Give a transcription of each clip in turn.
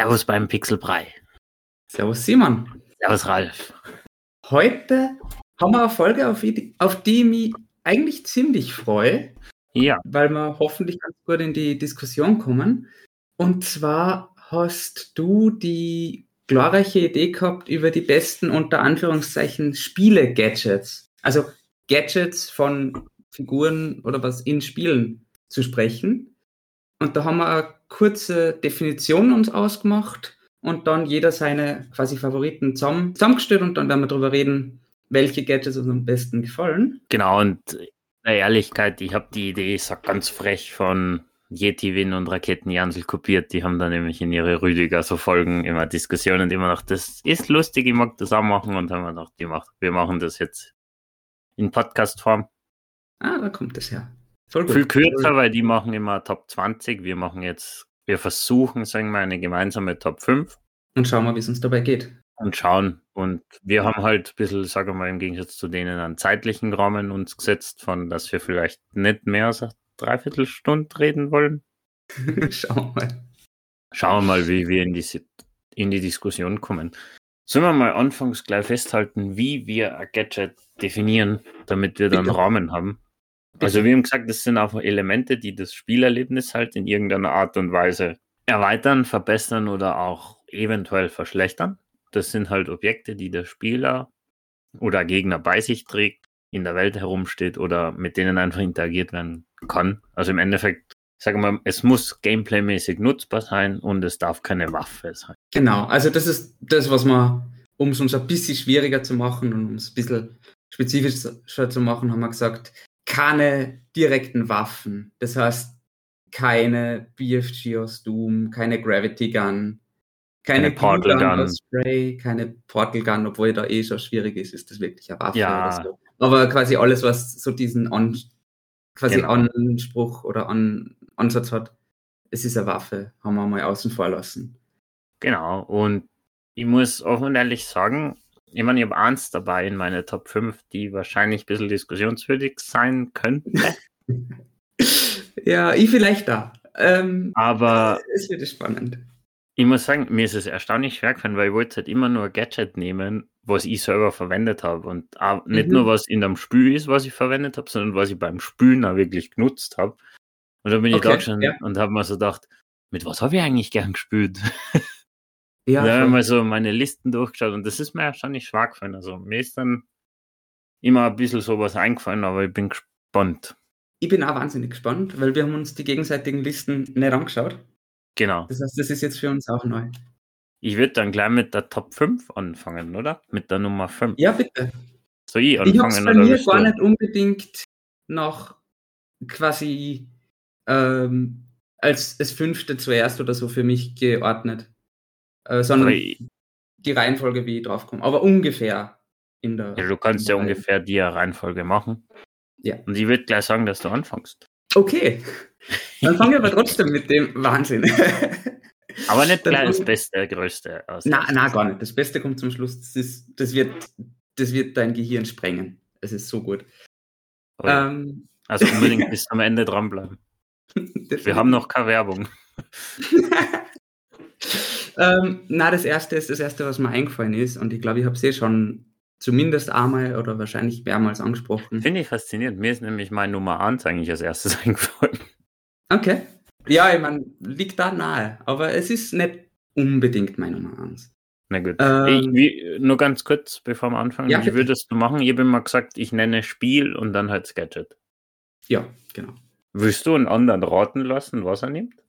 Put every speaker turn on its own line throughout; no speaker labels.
Servus beim Pixelbrei.
Servus Simon.
Servus Ralf.
Heute haben wir eine Folge, auf die, auf die ich mich eigentlich ziemlich freue.
Ja.
Weil wir hoffentlich ganz gut in die Diskussion kommen. Und zwar hast du die glorreiche Idee gehabt über die besten unter Anführungszeichen Spiele-Gadgets. Also Gadgets von Figuren oder was in Spielen zu sprechen. Und da haben wir eine kurze Definition uns ausgemacht und dann jeder seine quasi Favoriten zusammen, zusammengestellt und dann werden wir darüber reden, welche Gadgets uns am besten gefallen.
Genau, und der Ehrlichkeit, ich habe die Idee, ich sag ganz frech, von Yeti Win und Raketen Jansel kopiert. Die haben da nämlich in ihre Rüdiger so Folgen immer Diskussionen und immer noch, das ist lustig, ich mag das auch machen und haben wir die macht, wir machen das jetzt in Podcast-Form.
Ah, da kommt es her.
Voll gut. Viel kürzer, weil die machen immer Top 20. Wir machen jetzt, wir versuchen, sagen wir, eine gemeinsame Top 5.
Und schauen mal, wie es uns dabei geht.
Und schauen. Und wir haben halt ein bisschen, sagen wir mal, im Gegensatz zu denen einen zeitlichen Rahmen uns gesetzt, von dass wir vielleicht nicht mehr als eine Dreiviertelstunde reden wollen.
schauen wir mal.
Schauen wir mal, wie wir in die, in die Diskussion kommen. Sollen wir mal anfangs gleich festhalten, wie wir ein Gadget definieren, damit wir dann Bitte. Rahmen haben? Also wir haben gesagt, das sind auch Elemente, die das Spielerlebnis halt in irgendeiner Art und Weise erweitern, verbessern oder auch eventuell verschlechtern. Das sind halt Objekte, die der Spieler oder Gegner bei sich trägt, in der Welt herumsteht oder mit denen einfach interagiert werden kann. Also im Endeffekt sagen wir mal, es muss gameplaymäßig nutzbar sein und es darf keine Waffe sein.
Genau, also das ist das, was man, um es uns ein bisschen schwieriger zu machen und um es ein bisschen spezifischer zu machen, haben wir gesagt, keine direkten Waffen. Das heißt, keine BFG aus Doom, keine Gravity Gun, keine, keine
Portal Gun, aus
Spray, keine Portal Gun, obwohl da eh schon schwierig ist, ist das wirklich eine Waffe
ja.
oder so. Aber quasi alles, was so diesen An quasi genau. Anspruch oder An Ansatz hat, es ist eine Waffe, haben wir mal außen vor lassen.
Genau, und ich muss offen und ehrlich sagen, ich meine, ich habe eins dabei in meine Top 5, die wahrscheinlich ein bisschen diskussionswürdig sein könnte.
ja, ich vielleicht da. Ähm,
Aber
es wird spannend.
Ich muss sagen, mir ist es erstaunlich schwer gefallen, weil ich wollte halt immer nur Gadget nehmen, was ich selber verwendet habe. Und nicht mhm. nur, was in dem Spül ist, was ich verwendet habe, sondern was ich beim Spülen auch wirklich genutzt habe. Und dann bin ich okay, da schon ja. und habe mir so gedacht, mit was habe ich eigentlich gern gespült? Ja, ich mal so meine Listen durchgeschaut und das ist mir erstaunlich schwer gefallen. Also mir ist dann immer ein bisschen sowas eingefallen, aber ich bin gespannt.
Ich bin auch wahnsinnig gespannt, weil wir haben uns die gegenseitigen Listen nicht angeschaut.
Genau.
Das heißt, das ist jetzt für uns auch neu.
Ich würde dann gleich mit der Top 5 anfangen, oder? Mit der Nummer 5.
Ja, bitte.
Soll ich
anfangen? Ich habe bei mir gar nicht unbedingt noch quasi ähm, als das fünfte zuerst oder so für mich geordnet äh, sondern ich, die Reihenfolge, wie ich draufkomme. Aber ungefähr in der.
Ja, du kannst ja ungefähr die Reihenfolge machen.
Ja.
Und ich würde gleich sagen, dass du anfängst.
Okay. Dann fangen wir aber trotzdem mit dem Wahnsinn.
aber nicht gleich das Beste, Größte.
Nein, na, gar nicht. Das Beste kommt zum Schluss. Das, ist, das, wird, das wird dein Gehirn sprengen. Es ist so gut.
Oh ja. ähm, also unbedingt bis am Ende dranbleiben. Wir haben noch keine Werbung.
ähm, na, das erste ist das erste, was mir eingefallen ist. Und ich glaube, ich habe es eh schon zumindest einmal oder wahrscheinlich mehrmals angesprochen.
Finde ich faszinierend. Mir ist nämlich mein Nummer 1 eigentlich als erstes eingefallen.
Okay. Ja, ich meine, liegt da nahe. Aber es ist nicht unbedingt mein Nummer 1.
Na gut. Ähm, ich, nur ganz kurz, bevor wir anfangen. Ja, wie würdest du machen? Ich habe immer gesagt, ich nenne Spiel und dann halt Sketchet.
Ja, genau.
Willst du einen anderen raten lassen, was er nimmt?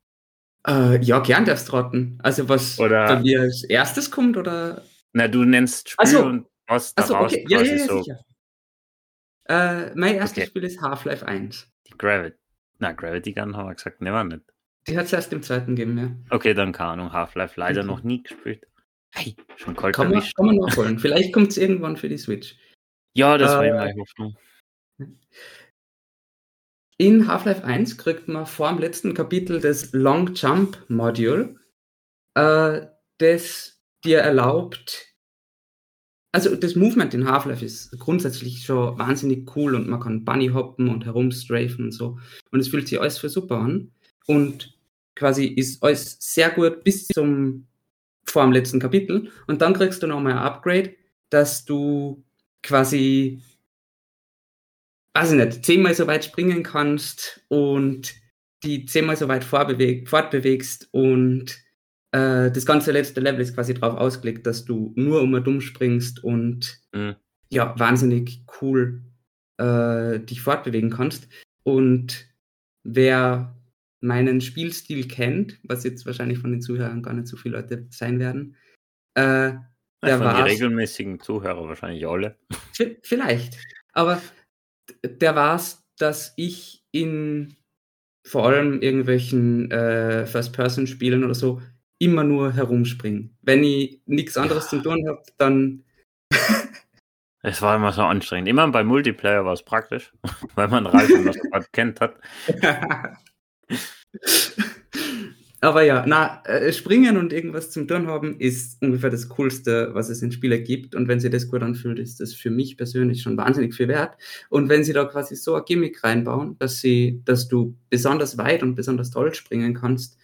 Äh, ja, gern darfst raten. Also was
oder,
bei mir als erstes kommt oder?
Na, du nennst Spiel
so.
und was
daraus
also,
okay. ja, ja, ja, so. sicher. Äh, mein erstes okay. Spiel ist Half-Life 1.
Die Gravity. Na, Gravity Gun haben wir gesagt, ne, war nicht.
Die hat es erst im zweiten gegeben, ja.
Okay, dann keine Ahnung. Half-Life leider okay. noch nie gespielt. Hey, schon kalt
kann man, kann man nachholen. Vielleicht kommt es irgendwann für die Switch.
Ja, das äh, war meine Hoffnung.
In Half-Life 1 kriegt man vor dem letzten Kapitel das Long Jump Module, äh, das dir erlaubt, also das Movement in Half-Life ist grundsätzlich schon wahnsinnig cool und man kann Bunny hoppen und herumstrafen und so. Und es fühlt sich alles für super an. Und quasi ist alles sehr gut bis zum vor dem letzten Kapitel. Und dann kriegst du nochmal ein Upgrade, dass du quasi, weiß ich nicht, zehnmal so weit springen kannst und die zehnmal so weit fortbewegst und äh, das ganze letzte Level ist quasi darauf ausgelegt, dass du nur um und um springst und mhm. ja, wahnsinnig cool äh, dich fortbewegen kannst. Und wer meinen Spielstil kennt, was jetzt wahrscheinlich von den Zuhörern gar nicht so viele Leute sein werden,
äh, der von die regelmäßigen Zuhörer wahrscheinlich alle.
Vielleicht. Aber der war es, dass ich in vor allem irgendwelchen äh, First-Person-Spielen oder so immer nur herumspringen. Wenn ich nichts anderes ja. zu tun habe, dann.
es war immer so anstrengend. Immer bei Multiplayer war es praktisch, weil man Reifen noch kennt hat.
Aber ja, na, äh, springen und irgendwas zum Tun haben ist ungefähr das Coolste, was es in Spielen gibt. Und wenn sie das gut anfühlt, ist das für mich persönlich schon wahnsinnig viel wert. Und wenn sie da quasi so ein Gimmick reinbauen, dass sie, dass du besonders weit und besonders toll springen kannst,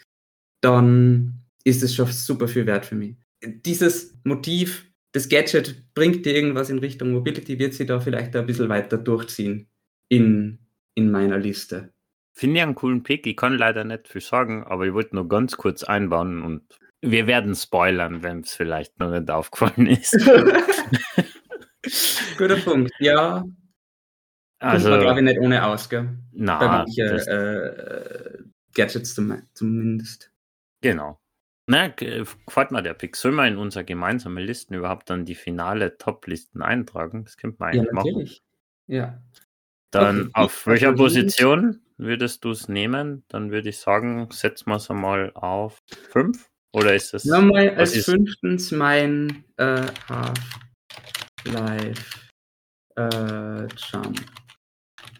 dann ist es schon super viel wert für mich. Dieses Motiv, das Gadget bringt dir irgendwas in Richtung Mobility, wird sie da vielleicht ein bisschen weiter durchziehen in, in meiner Liste.
Finde ich einen coolen Pick. Ich kann leider nicht viel sagen, aber ich wollte nur ganz kurz einbauen und wir werden spoilern, wenn es vielleicht noch nicht aufgefallen ist.
Guter Punkt, ja. Also, Kommt glaube ich, nicht ohne aus, gell? Bei manchen äh, Gadgets zum, zumindest.
Genau. Na, gefällt mir der Pick. Sollen wir in unsere gemeinsame Listen überhaupt dann die finale Top-Listen eintragen? Das könnte man eigentlich ja, natürlich.
machen. Ja.
Dann okay. auf welcher Position würdest du es nehmen? Dann würde ich sagen, setzen wir es einmal auf 5. Oder ist es.
Nochmal als ist fünftens mein äh, Half-Life äh, Jump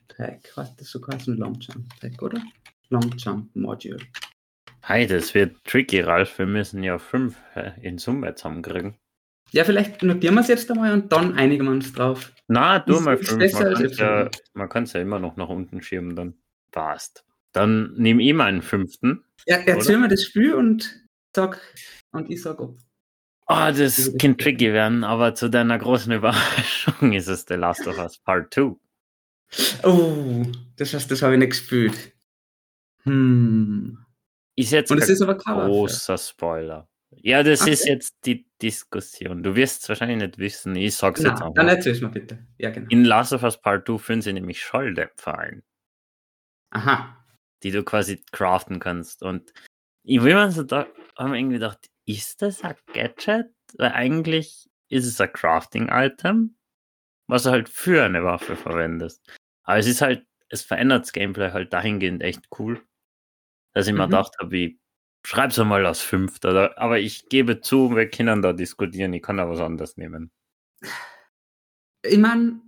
Tag. Was das sogar ein Long Jump Tag, oder? Long Jump Module.
Hey, das wird tricky, Ralf. Wir müssen ja fünf in Summe zusammenkriegen.
Ja, vielleicht notieren wir es jetzt einmal und dann einigen wir uns drauf.
Na, du mal fünf. Man kann es ja, ja, immer noch nach unten schieben, dann passt. Dann nehme ich mal einen fünften.
Ja, erzähl mir das Spiel und sag, und ich sag ob.
Oh, das kann tricky werden, aber zu deiner großen Überraschung ist es The Last of Us Part 2.
Oh, das, das habe ich nicht gespielt. Hm.
Ist jetzt
Und es ist aber
großer Spoiler. Ja, das okay. ist jetzt die Diskussion. Du wirst es wahrscheinlich nicht wissen. Ich sag's Na, jetzt
einfach. Dann erzähl's mal bitte. Ja, genau.
In Last of Us Part 2 führen sie nämlich Schalldämpfer ein.
Aha.
Die du quasi craften kannst. Und ich will mir so da, haben wir irgendwie gedacht, ist das ein Gadget? Weil eigentlich ist es ein Crafting-Item, was du halt für eine Waffe verwendest. Aber es ist halt, es verändert das Gameplay halt dahingehend echt cool dass ich mhm. mir gedacht habe, ich schreib's mal als Fünfter. Aber ich gebe zu, wir können da diskutieren, ich kann da was anderes nehmen.
Ich meine,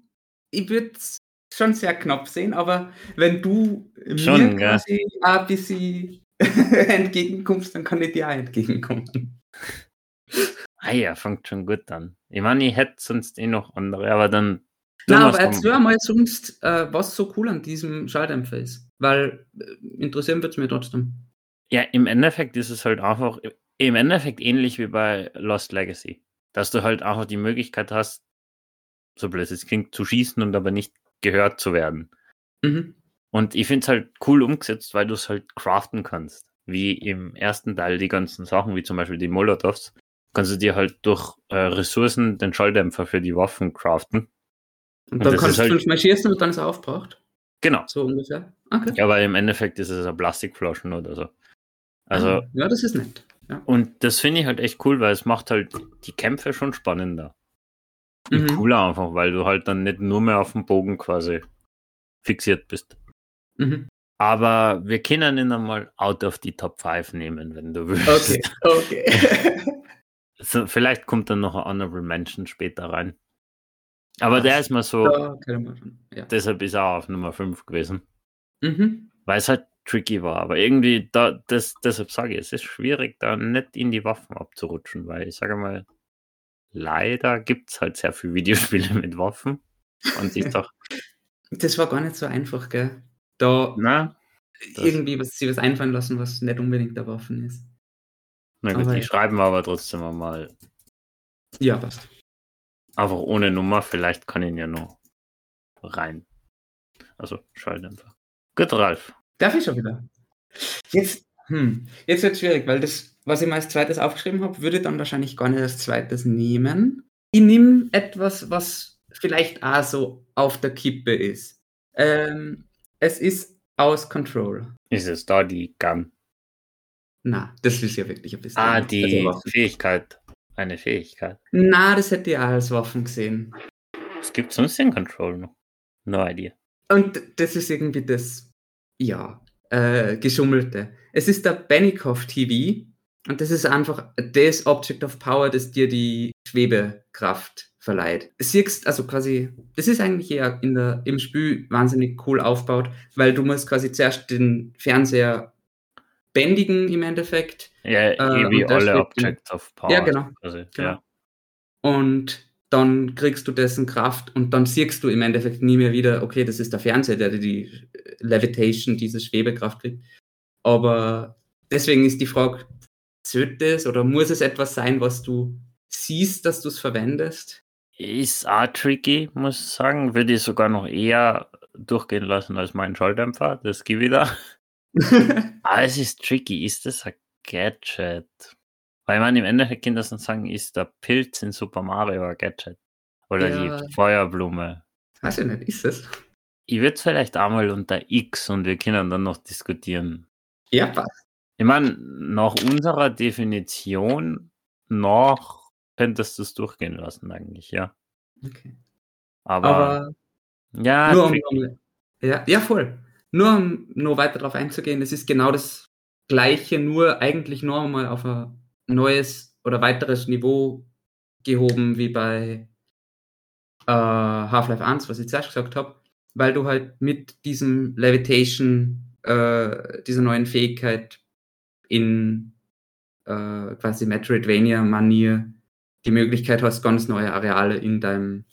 ich würde es schon sehr knapp sehen, aber wenn du
schon,
mir quasi ja. ein bisschen entgegenkommst, dann kann ich dir auch entgegenkommen.
Ah ja, fängt schon gut an. Ich meine, ich hätte sonst eh noch andere, aber dann.
Na, aber erzähl mal sonst, äh, was so cool an diesem Schalldämpfer ist. Weil äh, interessieren wird es mir trotzdem.
Ja, im Endeffekt ist es halt einfach, im Endeffekt ähnlich wie bei Lost Legacy. Dass du halt einfach die Möglichkeit hast, so blöd es klingt, zu schießen und aber nicht gehört zu werden. Mhm. Und ich finde es halt cool umgesetzt, weil du es halt craften kannst. Wie im ersten Teil die ganzen Sachen, wie zum Beispiel die Molotovs, kannst du dir halt durch äh, Ressourcen den Schalldämpfer für die Waffen craften.
Und, und dann kannst du halt, fünfmal schießen und dann ist er aufgebraucht.
Genau.
So ungefähr. Okay.
Ja, aber im Endeffekt ist es ein Plastikflaschen oder so. Also,
ah, ja, das ist nett. Ja.
Und das finde ich halt echt cool, weil es macht halt die Kämpfe schon spannender. Mhm. cooler einfach, weil du halt dann nicht nur mehr auf dem Bogen quasi fixiert bist. Mhm. Aber wir können ihn einmal out of die Top 5 nehmen, wenn du willst.
Okay, okay.
so, vielleicht kommt dann noch ein Honorable Mention später rein. Aber Ach, der ist mal so. Ja. Deshalb ist er auch auf Nummer 5 gewesen. Mhm. Weil es halt tricky war. Aber irgendwie, da, das, deshalb sage ich, es ist schwierig, da nicht in die Waffen abzurutschen, weil ich sage mal, leider gibt es halt sehr viele Videospiele mit Waffen. Und ich doch.
Das war gar nicht so einfach, gell? Da
Na,
irgendwie was, sich was einfallen lassen, was nicht unbedingt der Waffen ist.
Na gut,
Aber
die
ja.
schreiben wir aber trotzdem mal
Ja, passt.
einfach ohne Nummer. Vielleicht kann ich ihn ja noch rein. Also Schalldämpfer. Gut, Ralf.
Darf ich schon wieder? Jetzt, hm, jetzt wird schwierig, weil das, was ich mal als zweites aufgeschrieben habe, würde ich dann wahrscheinlich gar nicht als zweites nehmen. Ich nehme etwas, was vielleicht auch so auf der Kippe ist. Ähm, es ist aus Control.
Ist es da die Gun?
Na, das ist ja wirklich ein bisschen.
Ah, die
Also Waffen.
Fähigkeit. Eine Fähigkeit.
Na, das hätte ich auch als Waffen gesehen.
Es gibt sonst den Control noch. No idea.
Und das ist irgendwie das, ja, äh, Geschummelte. Es ist der Benikoff TV und das ist einfach das Object of Power, das dir die Schwebekraft verleiht. Siehst, also quasi, das ist eigentlich eher in der, im Spiel wahnsinnig cool aufgebaut, weil du musst quasi zuerst den Fernseher bändigen im Endeffekt
Ja,
Äh,
eh wie alle Objects of Power.
Ja, genau,
Also,
genau.
ja.
und dann kriegst du dessen Kraft und dann siehst du im Endeffekt nie mehr wieder, okay, das ist der Fernseher, der dir die äh, Levitation, diese Schwebekraft kriegt. Aber deswegen ist die Frage, sollte es oder muss es etwas sein, was du siehst, dass du es verwendest?
Ist auch tricky, muss ich sagen. Würde ich sogar noch eher durchgehen lassen als mein Schalldämpfer. Das gebe ich da. Aber es ist tricky. Ist das ein Gadget? Weil man im Endeffekt kann das dann sagen, ist der Pilz in Super Mario ein Gadget? Oder
Ja.
die Feuerblume?
Weiß ich nicht, ist es?
Ich würde es vielleicht einmal unter X und wir können dann noch diskutieren.
Ja, passt.
Ich meine, nach unserer Definition noch könntest du es durchgehen lassen eigentlich, ja.
Okay.
Aber,
Aber
ja,
nur um, ja, ja, voll. Nur um noch weiter darauf einzugehen, es ist genau das Gleiche, nur eigentlich nur mal auf ein neues oder weiteres Niveau gehoben wie bei äh, Half-Life 1, was ich zuerst gesagt habe, weil du halt mit diesem Levitation, äh, dieser neuen Fähigkeit in äh, quasi Metroidvania-Manier die Möglichkeit hast, ganz neue Areale in deinem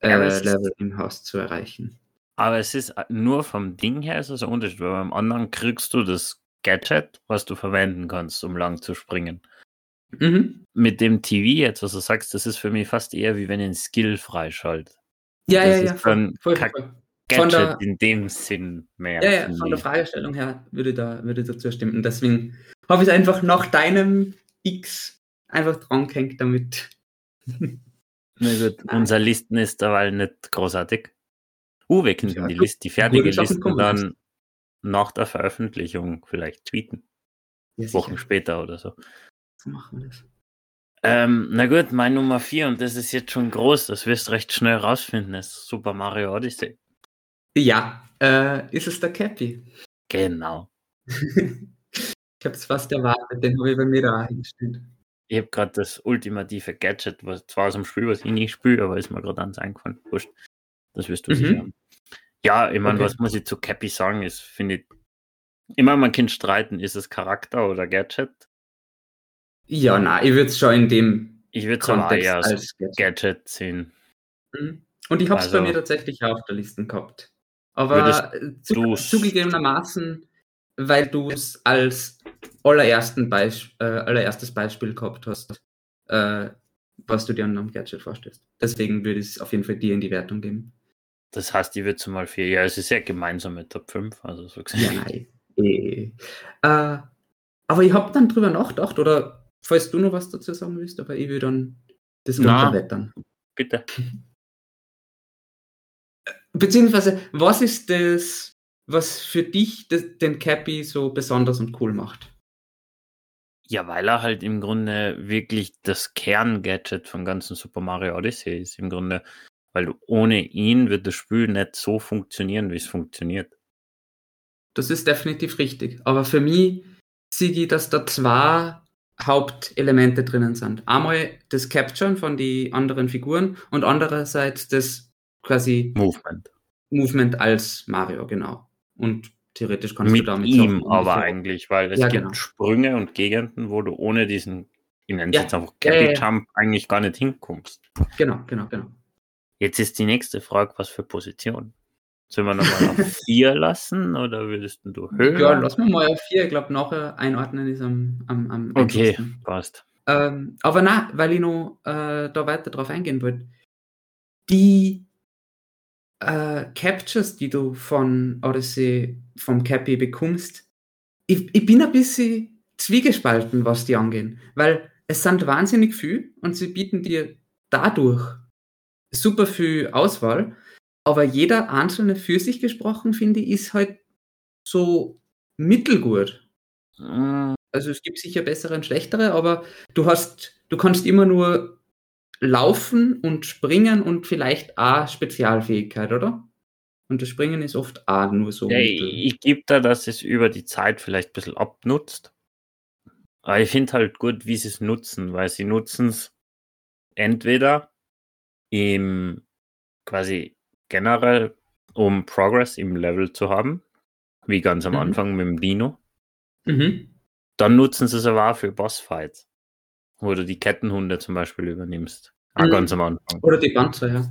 äh, Level im Haus zu erreichen.
aber es ist äh, nur vom Ding her ist es ein Unterschied, weil beim anderen kriegst du das Gadget, was du verwenden kannst, um lang zu springen.
Mhm.
Mit dem TV jetzt, was du sagst, das ist für mich fast eher wie wenn ich einen Skill freischaltet.
Ja,
Das
ja, ja, voll, voll, voll.
Gadget
der-
in dem Sinn mehr.
Ja, ja, von der. Fragestellung her würde da, würde ich dazu stimmen. Deswegen habe ich es einfach nach deinem X einfach dran gehängt, damit.
Na gut,
Nein.
unser Listen ist derweil nicht großartig. Uh, wir könnten
Ja,
die, List, die fertige Liste dann nach der Veröffentlichung vielleicht tweeten.
Ja,
Wochen später oder so.
so machen wir das.
Ähm, na gut, mein Nummer 4, und das ist jetzt schon groß, das wirst du recht schnell rausfinden, ist Super Mario Odyssey.
Ja, äh, ist es der Cappy?
Genau.
ich habe es fast erwartet, den habe ich bei mir da eingestellt.
Ich habe gerade das ultimative Gadget, was zwar aus dem Spiel, was ich nicht spiele, aber ist mir gerade ans eingefallen. Wurscht. Das wirst du
Mhm.
sicher haben. Ja, ich meine,
Okay.
was muss ich zu Cappy sagen, ist, finde ich, immer man kann streiten, ist es Charakter oder Gadget?
Ja, na, ich würde es schon in dem
Ich würde es eher als
Gadget.
Gadget sehen.
Mhm. Und ich habe es bei
Also-
mir tatsächlich auch auf der Liste gehabt. Aber zu, zugegebenermaßen, weil du es als allerersten Beisp äh, allererstes Beispiel gehabt hast, äh, was du dir an einem Gadget vorstellst. Deswegen würde ich es auf jeden Fall dir in die Wertung geben.
Das heißt, ich würde es mal vier. Ja, es ist ja gemeinsam mit Top 5, also so gesehen.
Ja, nein. Eh. Äh, aber ich habe dann drüber nachgedacht, oder falls du noch was dazu sagen willst, aber ich würde dann das unterwettern.
Bitte.
Beziehungsweise, was ist das, was für dich den Cappy so besonders und cool macht?
Ja, weil er halt im Grunde wirklich das Kerngadget vom ganzen Super Mario Odyssey ist. Im Grunde, weil ohne ihn wird das Spiel nicht so funktionieren, wie es funktioniert.
Das ist definitiv richtig. Aber für mich sehe ich, dass da zwei Hauptelemente drinnen sind. Einmal das Capturen von den anderen Figuren und andererseits das quasi
Movement.
Movement als Mario, genau. Und theoretisch kannst
Mit
du damit
ihm
Sachen
aber eigentlich, weil es
Ja,
gibt
genau.
Sprünge und Gegenden, wo du ohne diesen, ich nenne es
Ja.
jetzt einfach Cappy
ja.
Jump, eigentlich gar nicht hinkommst.
Genau, genau, genau.
Jetzt ist die nächste Frage, was für Position? Sollen wir nochmal auf 4 lassen oder würdest du höher?
Ja, lass mal mal auf 4. Ich glaube, nachher einordnen ist am, am, am
Okay, passt.
Ähm, aber na, weil ich noch äh, da weiter drauf eingehen wollte. Die äh, Captures, die du von Odyssey, vom Cappy bekommst, ich, ich bin ein bisschen zwiegespalten, was die angehen. Weil es sind wahnsinnig viel und sie bieten dir dadurch super viel Auswahl. Aber jeder einzelne für sich gesprochen, finde ich, ist halt so mittelgut.
Mm,
Also es gibt sicher bessere und schlechtere, aber du hast, du kannst immer nur laufen und springen und vielleicht A Spezialfähigkeit, oder? Und das Springen ist oft A nur so.
Ja, ich gebe da, dass es über die Zeit vielleicht ein bisschen abnutzt. Aber ich finde halt gut, wie sie es nutzen, weil sie nutzen es entweder im quasi generell, um Progress im Level zu haben, wie ganz am
Mhm.
Anfang mit dem Dino.
Mhm.
Dann nutzen sie es aber auch für Bossfights, wo du die Kettenhunde zum Beispiel übernimmst. Ah,
Mhm.
ganz am Anfang.
Oder die Panzer, ja.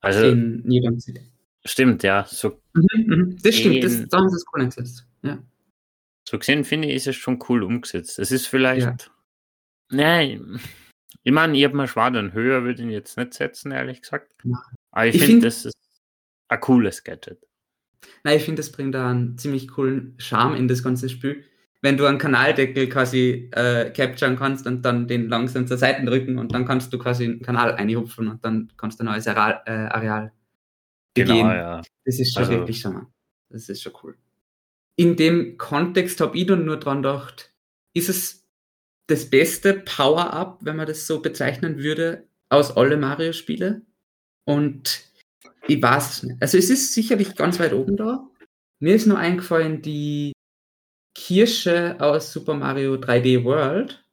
Also
In jedem City.
stimmt, ja. So,
Mhm, mhm. Das stimmt, das, da haben sie es cool eingesetzt. Ja.
so gesehen finde ich, ist es schon cool umgesetzt. Es ist vielleicht. Nein, ich meine, ich habe mal Schwadron höher, würde ich ihn jetzt nicht setzen, ehrlich gesagt.
Ja.
Aber ich,
Ich
finde,
find-
das ist ein cooles Gadget.
Nein, ich finde, das bringt da einen ziemlich coolen Charme in das ganze Spiel. Wenn du einen Kanaldeckel quasi äh, capturen kannst und dann den langsam zur Seite drücken und dann kannst du quasi einen Kanal einhupfen und dann kannst du ein neues Areal, äh, Areal
Genau,
begehen.
ja.
Das ist schon
Also-
wirklich charmant. Das ist schon cool. In dem Kontext habe ich dann nur dran gedacht, ist es das beste Power-Up, wenn man das so bezeichnen würde, aus alle Mario-Spiele? Und ich weiß es nicht. Also es ist sicherlich ganz weit oben da. Mir ist nur eingefallen, die Kirsche aus Super Mario 3D World.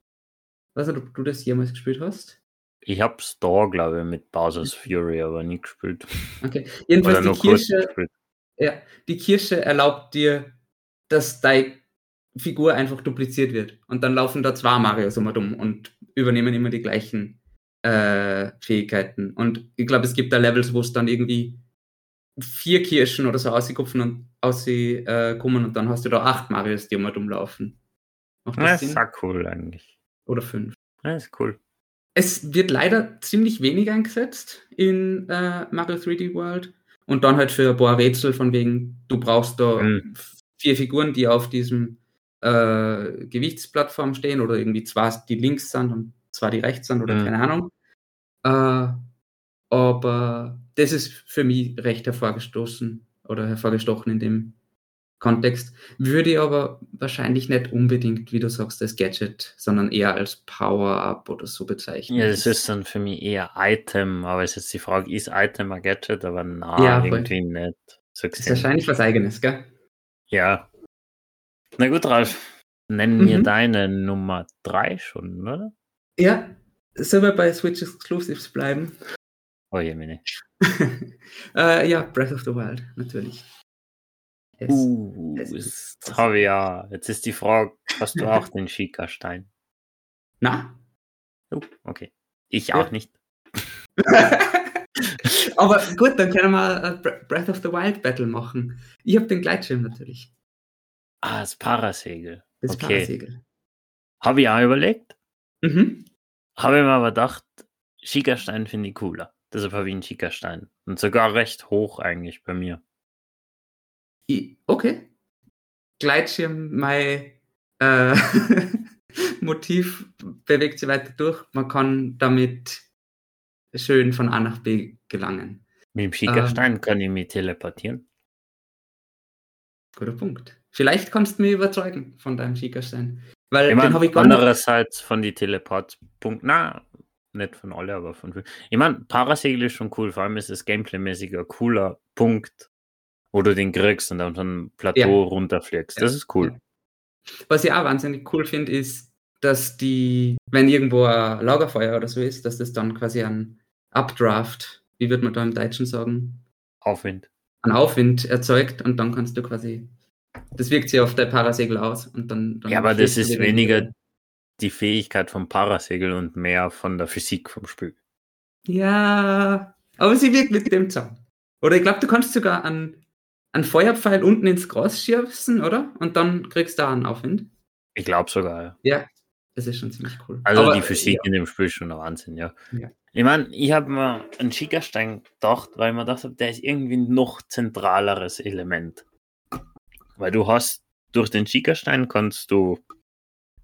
Ich weiß nicht, ob du das jemals gespielt hast.
Ich habe Store, glaube ich, mit Bowser's Fury, aber nie gespielt.
Okay. Jedenfalls die Kirsche. Ja, die Kirsche erlaubt dir, dass deine Figur einfach dupliziert wird. Und dann laufen da zwei Marios und um und übernehmen immer die gleichen äh, Fähigkeiten. Und ich glaube, es gibt da Levels, wo es dann irgendwie vier Kirschen oder so ausgekupfen und auskommen äh, kommen und dann hast du da acht Marios, die um und um laufen. Macht
Ja,
das
ist
Sinn?
auch cool eigentlich.
Oder fünf.
Ja, ist cool.
Es wird leider ziemlich wenig eingesetzt in äh, Mario 3D World. Und dann halt für ein paar Rätsel von wegen, du brauchst da
Mhm.
vier Figuren, die auf diesem äh, Gewichtsplattform stehen oder irgendwie zwei, die links sind und zwei, die rechts sind oder
Mhm.
keine Ahnung. Äh, aber das ist für mich recht hervorgestoßen oder hervorgestochen in dem Kontext. Würde ich aber wahrscheinlich nicht unbedingt, wie du sagst, als Gadget, sondern eher als Power-Up oder so bezeichnen.
Ja, das ist dann für mich eher Item, aber es ist jetzt die Frage, ist Item ein Gadget? Aber na,
Ja, voll.
irgendwie nicht. So
ist wahrscheinlich was Eigenes, gell?
Ja. Na gut, Ralf, nennen wir
Mhm.
deine Nummer 3 schon, oder?
Ja, sollen wir bei Switch Exclusives bleiben?
Oh je, meine.
äh, ja, Breath of the Wild, natürlich. Yes.
Uh,
es ist-
jetzt habe ich ja. Jetzt ist die Frage, hast du auch den Schika-Stein?
Na?
Oh, okay. Ich
Ja.
auch nicht.
Aber gut, dann können wir Bre- Breath of the Wild Battle machen. Ich habe den Gleitschirm natürlich.
Ah, das Parasegel.
Das
Okay.
Parasegel.
Habe ich auch überlegt.
Mhm.
Habe ich mir aber gedacht, Schikastein finde ich cooler. Deshalb habe ich einen Schikastein. Und sogar recht hoch eigentlich bei mir.
Okay. Gleitschirm, mein äh, Motiv bewegt sich weiter durch. Man kann damit schön von A nach B gelangen.
Mit
Ähm.
dem Schikastein kann ich mich teleportieren.
Guter Punkt. Vielleicht kannst du mich überzeugen von deinem Schickerstein. Weil
Ich
den habe
meine,
ich gar nicht.
andererseits von die Teleportpunkten, na, nicht von alle, aber von. Ich meine, Parasegel ist schon cool, vor allem ist es gameplaymäßig ein cooler Punkt, wo du den kriegst und dann von einem Plateau
Ja.
runterfliegst.
Ja.
Das ist cool.
Was ich auch wahnsinnig cool finde, ist, dass die, wenn irgendwo ein Lagerfeuer oder so ist, dass das dann quasi ein Updraft, wie wird man da im Deutschen sagen,
Aufwind.
einen Aufwind erzeugt und dann kannst du quasi, das wirkt sich auf der Parasegel aus und dann. dann
Ja, aber das ist weniger. Die Fähigkeit vom Parasegel und mehr von der Physik vom Spiel.
Ja, aber sie wirkt mit dem zusammen. Oder ich glaube, du kannst sogar einen, einen Feuerpfeil unten ins Gras schießen, oder? Und dann kriegst du da einen Aufwind.
Ich glaube sogar, ja.
Ja, das ist schon ziemlich cool.
Also
Aber,
die Physik
ja.
in dem Spiel ist schon der Wahnsinn, ja.
Ja.
Ich meine, ich habe mir einen Schickerstein gedacht, weil ich mir gedacht habe, der ist irgendwie ein noch zentraleres Element. Weil du hast, durch den Schickerstein kannst du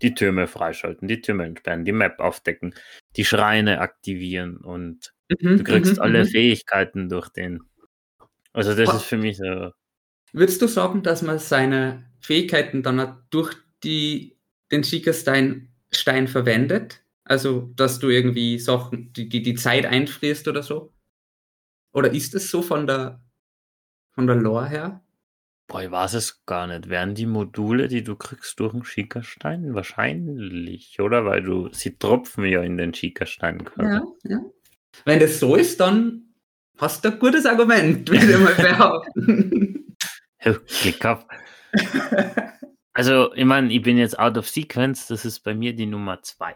die Türme freischalten, die Türme entsperren, die Map aufdecken, die Schreine aktivieren und
Mhm,
du kriegst
mhm,
alle
mhm.
Fähigkeiten durch den. Also das ist für mich so,
Würdest du sagen, dass man seine Fähigkeiten dann durch die, den Schickerstein Stein verwendet? Also, dass du irgendwie Sachen, die, die, die Zeit einfrierst oder so? Oder ist es so von der, von der Lore her?
Boah, ich weiß es gar nicht. Wären die Module, die du kriegst durch den Schickerstein? Wahrscheinlich, oder? Weil du, sie tropfen ja in den Schickerstein quasi.
ja. Wenn das so ist, dann hast du ein gutes Argument, würde ich mal behaupten.
Ja, gehabt. Also, ich meine, ich bin jetzt out of sequence, das ist bei mir die Nummer zwei.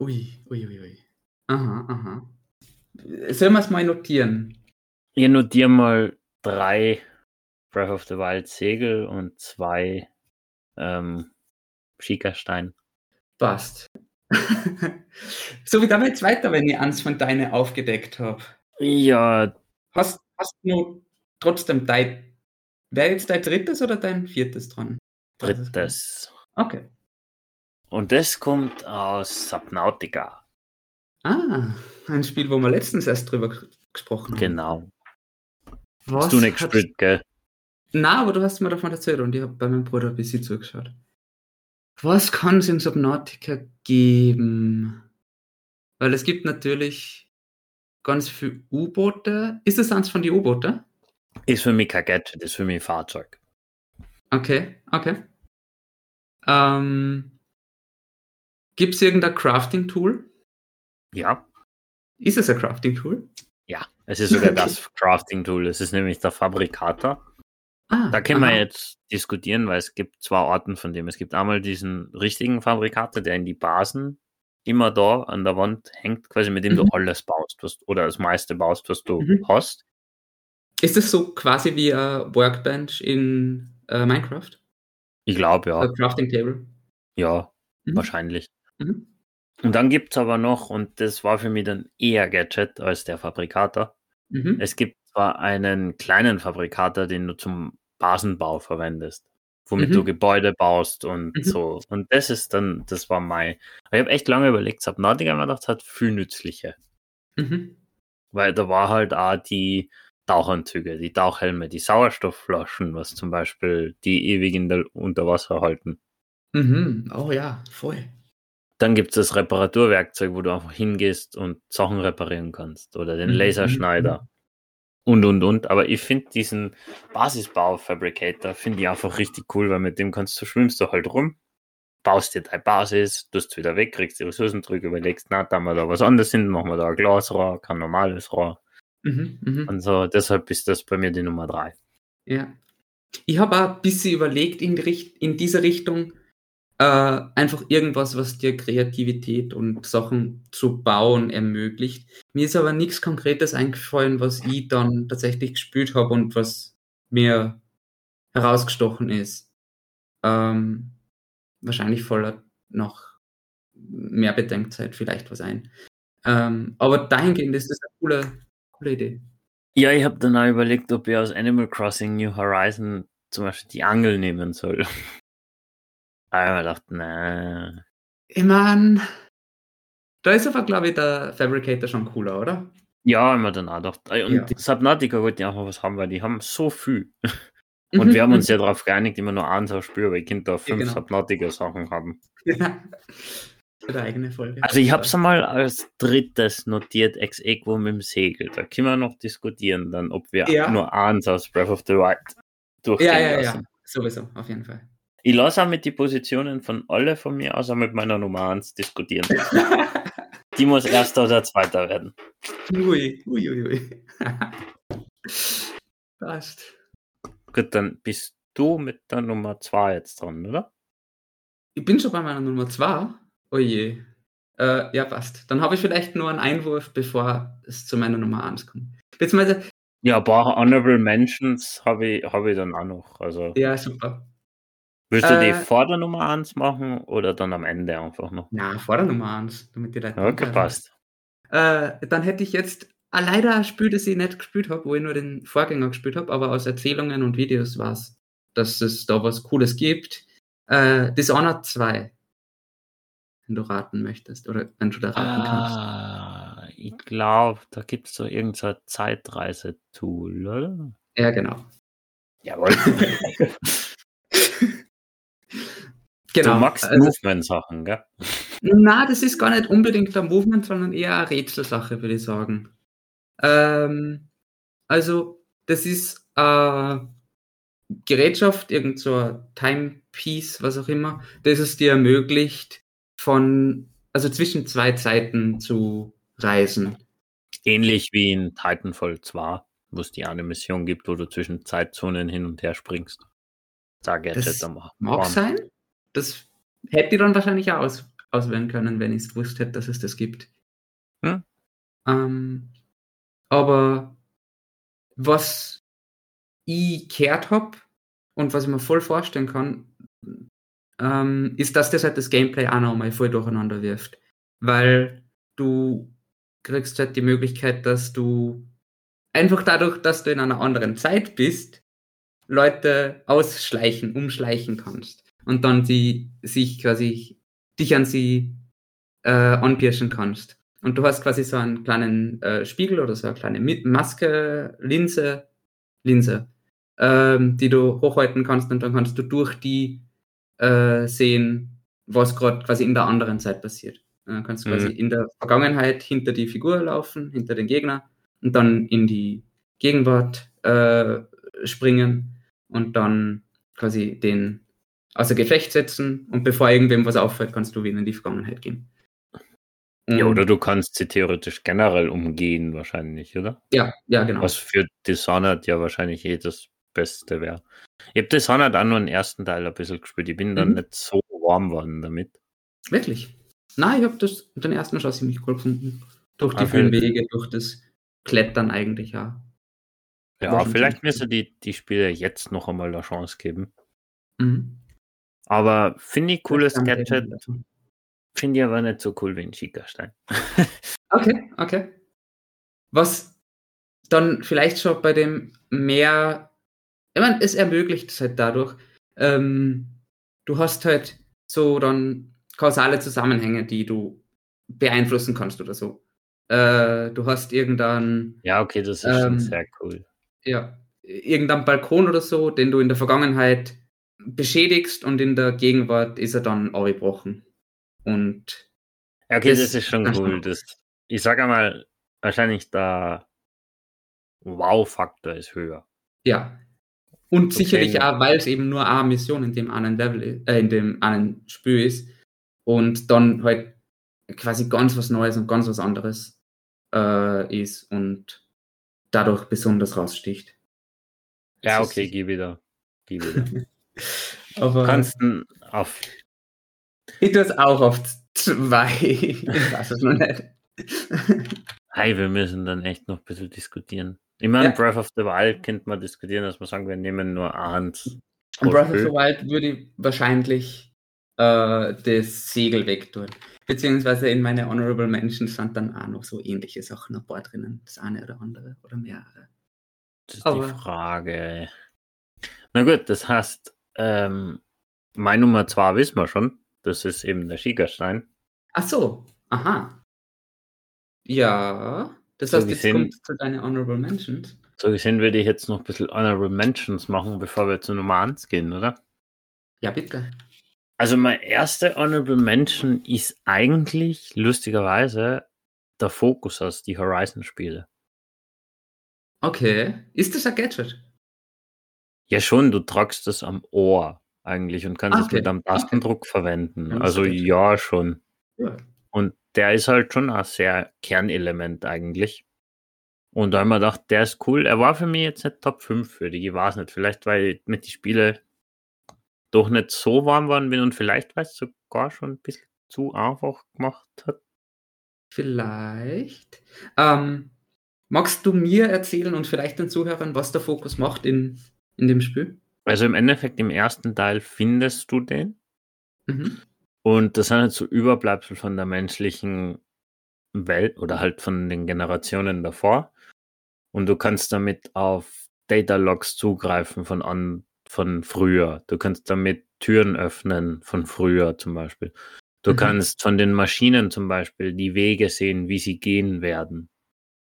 ui, ui, ui, ui. Aha, aha. Sollen wir es mal notieren?
Ich notiere mal drei Breath of the Wild Segel und zwei ähm, Schickerstein.
Passt. so, wie damit jetzt weiter, wenn ich eins von deinen aufgedeckt habe?
Ja,
Hast, hast du nur trotzdem dein. Wäre jetzt dein drittes oder dein viertes dran?
drittes.
Okay.
Und das kommt aus Subnautica.
Ah, ein Spiel, wo wir letztens erst drüber gesprochen haben.
Genau.
Was
Hast du nicht gespielt, gell?
Na, aber du hast mir davon erzählt und ich habe bei meinem Bruder ein bisschen zugeschaut. Was kann es in Subnautica geben? Weil es gibt natürlich ganz viele U-Boote. Ist das eins von die U-Boote?
Ist für mich kein Gadget, ist für mich ein Fahrzeug.
Okay, okay. Ähm, Gibt es irgendein Crafting-Tool?
Ja,
Ist es ein Crafting-Tool?
ja. Es ist sogar das Crafting-Tool. Es ist nämlich der Fabrikator.
Ah,
Da können wir
aha.
jetzt diskutieren, weil es gibt zwei Arten von dem. Es gibt einmal diesen richtigen Fabrikator, der in die Basen immer da an der Wand hängt, quasi mit dem du
Mhm.
alles baust, was, oder das meiste baust, was du
Mhm.
hast.
Ist es so quasi wie ein Workbench in äh, Minecraft?
Ich glaube, ja.
Ein Crafting Table?
Ja,
Mhm.
wahrscheinlich.
Mhm.
Und dann gibt es aber noch, und das war für mich dann eher Gadget als der Fabrikator.
Mhm.
Es gibt zwar einen kleinen Fabrikator, den du zum Basenbau verwendest, womit
Mhm.
du Gebäude baust und
Mhm.
so. Und das ist dann, das war mein. Ich habe echt lange überlegt, Subnautica mir gedacht, hat viel nützlicher.
Mhm.
Weil da war halt auch die Tauchanzüge, die Tauchhelme, die Sauerstoffflaschen, was zum Beispiel die ewig in der Unterwasser halten.
Mhm. Oh ja, voll.
Dann gibt es das Reparaturwerkzeug, wo du einfach hingehst und Sachen reparieren kannst. Oder den
Mhm,
Laserschneider. Und, und, und. Aber ich finde diesen Basisbau-Fabricator, finde ich einfach richtig cool, weil mit dem kannst du, schwimmst du halt rum, baust dir deine Basis, tust wieder weg, kriegst die Ressourcen zurück, überlegst, na, da wir da was anderes hin, machen wir da ein Glasrohr, kein normales Rohr.
Mhm. Mhm.
Und so, deshalb ist das bei mir die Nummer drei.
Ja. Ich habe auch ein bisschen überlegt, in, die Richt in diese Richtung äh, einfach irgendwas, was dir Kreativität und Sachen zu bauen ermöglicht. Mir ist aber nichts Konkretes eingefallen, was ich dann tatsächlich gespielt habe und was mir herausgestochen ist. Ähm, wahrscheinlich voller noch mehr Bedenkzeit vielleicht was ein. Ähm, aber dahingehend ist das eine coole, coole Idee.
Ja, ich habe dann auch überlegt, ob ich aus Animal Crossing New Horizon zum Beispiel die Angel nehmen soll. Aber gedacht, na,
Ich mein, da ist aber, glaube ich, der Fabricator schon cooler, oder?
ja, immer dann auch gedacht. Äh, Und
Ja.
die Subnautica wollten ja einfach was haben, weil die haben so viel. Und wir haben uns ja darauf geeinigt, immer nur eins aufs Spiel, weil ich könnte da fünf
genau.
Subnautica-Sachen haben.
Ja. Die eigene Folge.
Also ich habe es einmal als drittes notiert, ex equo mit dem Segel. Da können wir noch diskutieren, dann, ob wir
Ja.
nur eins aus Breath of the Wild durchgehen
Ja, ja,
lassen.
ja. Sowieso, auf jeden Fall.
Ich lasse auch mit die Positionen von alle von mir aus auch mit meiner Nummer 1 diskutieren. Die muss erster oder zweiter werden.
ui, ui, ui, ui. Passt.
Gut, dann bist du mit der Nummer 2 jetzt dran, oder?
Ich bin schon bei meiner Nummer 2. Oh je. Äh, ja, passt. Dann habe ich vielleicht nur einen Einwurf, bevor es zu meiner Nummer 1 kommt. Beziehungsweise,
Ja, ein paar Honorable Mentions habe ich, hab ich dann auch noch. Also,
Ja, super.
Willst du die
Äh,
vor der Nummer 1 machen oder dann am Ende einfach noch?
Na, vor der Nummer 1, damit die Leute
okay, passt.
Äh, dann hätte ich jetzt ah, leider ein Spiel, das ich nicht gespielt habe, wo ich nur den Vorgänger gespielt habe, aber aus Erzählungen und Videos war es, dass es da was Cooles gibt. Äh, Dishonored 2. Wenn du raten möchtest oder wenn du da raten kannst.
Ah, ich glaube, da gibt es so irgendein Zeitreise-Tool, oder?
Ja, genau.
Jawohl.
Genau.
Du magst
also,
Movement-Sachen, gell?
na, das ist gar nicht unbedingt ein Movement, sondern eher eine Rätselsache, würde ich sagen. Ähm, also, das ist eine Gerätschaft, irgend so ein Timepiece, was auch immer, das es dir ermöglicht, von, also zwischen zwei Zeiten zu reisen.
Ähnlich wie in Titanfall 2, wo es die eine Mission gibt, wo du zwischen Zeitzonen hin und her springst. Da Gadget
Das
am
Mag sein. Das hätte ich dann wahrscheinlich auch aus, auswählen können, wenn ich es gewusst hätte, dass es das gibt.
Hm.
Ähm, aber was ich gehört habe und was ich mir voll vorstellen kann, ähm, ist, dass das halt das Gameplay auch nochmal voll durcheinander wirft. Weil du kriegst halt die Möglichkeit, dass du einfach dadurch, dass du in einer anderen Zeit bist, Leute ausschleichen, umschleichen kannst. Und dann sie sich quasi, dich an sie äh, anpirschen kannst. Und du hast quasi so einen kleinen äh, Spiegel oder so eine kleine Maske, Linse, Linse, ähm, die du hochhalten kannst und dann kannst du durch die äh, sehen, was gerade quasi in der anderen Zeit passiert. Dann kannst du
Mhm.
quasi in der Vergangenheit hinter die Figur laufen, hinter den Gegner und dann in die Gegenwart äh, springen und dann quasi den außer Gefecht setzen und bevor irgendwem was auffällt, kannst du wieder in die Vergangenheit gehen.
Ja, oder du kannst sie theoretisch generell umgehen, wahrscheinlich, oder?
ja, ja, genau.
Was für Dishonored ja wahrscheinlich eh das Beste wäre. Ich habe Dishonored auch nur den ersten Teil ein bisschen gespielt. Ich bin dann
Mhm.
nicht so warm geworden damit.
Wirklich? Nein, ich habe das den ersten schon ziemlich cool gefunden. Durch die
Ah,
vielen Wege, durch das Klettern eigentlich, ja.
Ja, vielleicht müsste die, die Spiele jetzt noch einmal eine Chance geben.
Mhm.
Aber finde ich cooles Gadget, finde ich aber nicht so cool wie ein Schickerstein.
Okay, okay. Was dann vielleicht schon bei dem mehr, ich meine, es ermöglicht es halt dadurch, ähm, du hast halt so dann kausale Zusammenhänge, die du beeinflussen kannst oder so. Äh, du hast irgendein,
Ja, okay, das ist schon
Ähm,
sehr cool.
ja, irgendein Balkon oder so, den du in der Vergangenheit beschädigst und in der Gegenwart ist er dann abgebrochen. Und
Ja, okay, das,
das-
ist schon cool. Das, ich sage einmal, wahrscheinlich der Wow-Faktor ist höher.
Ja. Und
Okay.
sicherlich auch, weil es eben nur eine Mission in dem einen Level, äh, in dem einen Spiel ist und dann halt quasi ganz was Neues und ganz was anderes äh, ist und dadurch besonders raussticht.
Ja, okay, geh wieder. Geh wieder.
Aber
Du kannst ihn auf.
ich tue es auch auf zwei. ich weiß es noch nicht.
Hey, wir müssen dann echt noch ein bisschen diskutieren. Ich meine,
Ja.
Breath of the Wild könnte man diskutieren, dass wir sagen, wir nehmen nur eins.
Breath of the Wild würde ich wahrscheinlich äh, das Segel wegtun. Beziehungsweise in meine Honorable Mentions sind dann auch noch so ähnliche Sachen ein paar drinnen. Das eine oder andere oder mehrere.
Das ist
Aber-
die Frage. Na gut, das heißt, ähm, mein Nummer zwei wissen wir schon. Das ist eben der Schiegerstein.
Ach so, aha. Ja, das
So
heißt, jetzt
gesehen-
kommt zu deinen Honorable Mentions.
So gesehen würde ich jetzt noch ein bisschen Honorable Mentions machen, bevor wir zu Nummer 1 gehen, oder?
Ja, bitte.
Also mein erster Honorable Mention ist eigentlich lustigerweise der Fokus aus die Horizon-Spiele.
Okay. Ist das ein Gadget?
Ja schon, du tragst das am Ohr eigentlich und kannst
Ah,
es
okay.
mit einem Tastendruck verwenden.
Ja, das
also
geht.
ja schon.
Ja.
Und der ist halt schon ein sehr Kernelement eigentlich. Und da haben wir gedacht, der ist cool. Er war für mich jetzt nicht Top 5 für die, ich weiß nicht. Vielleicht, weil ich mit die Spiele doch nicht so warm waren bin und vielleicht, weil es sogar schon ein bisschen zu einfach gemacht hat.
Vielleicht. Ähm, Magst du mir erzählen und vielleicht den Zuhörern, was der Fokus macht in, in dem Spiel?
Also im Endeffekt im ersten Teil findest du den.
Mhm.
Und das sind halt so Überbleibsel von der menschlichen Welt oder halt von den Generationen davor. Und du kannst damit auf Data Logs zugreifen von an, von früher. Du kannst damit Türen öffnen von früher zum Beispiel. Du
Mhm.
kannst von den Maschinen zum Beispiel die Wege sehen, wie sie gehen werden.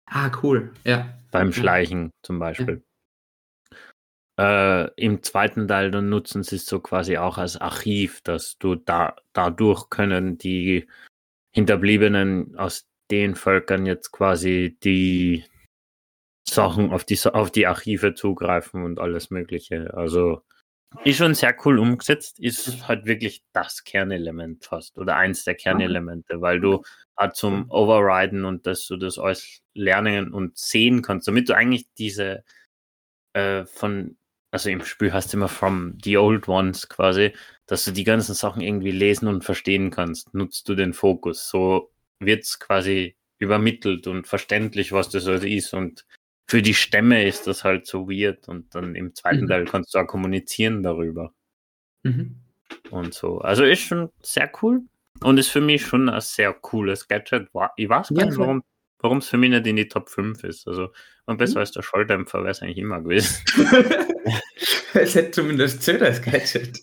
Ah, cool. Ja.
Beim
Ja.
Schleichen zum Beispiel. Äh, Im zweiten Teil dann nutzen sie es so quasi auch als Archiv, dass du da dadurch können die Hinterbliebenen aus den Völkern jetzt quasi die Sachen auf die, auf die Archive zugreifen und alles Mögliche. Also ist schon sehr cool umgesetzt, ist halt wirklich das Kernelement fast oder eins der Kernelemente, weil du zum Overriden und dass du das alles lernen und sehen kannst, damit du eigentlich diese äh, von, also im Spiel hast du immer from the old ones quasi, dass du die ganzen Sachen irgendwie lesen und verstehen kannst, nutzt du den Fokus. So wird's quasi übermittelt und verständlich, was das also ist und für die Stämme ist das halt so weird und dann im zweiten
Mhm.
Teil kannst du auch kommunizieren darüber
Mhm.
und so. Also ist schon sehr cool und ist für mich schon ein sehr cooles Gadget. Ich weiß gar nicht, warum warum es für mich nicht in die Top 5 ist. Also und besser
Mhm.
als der Schalldämpfer wäre es eigentlich immer gewesen.
es hätte zumindest als Gadget.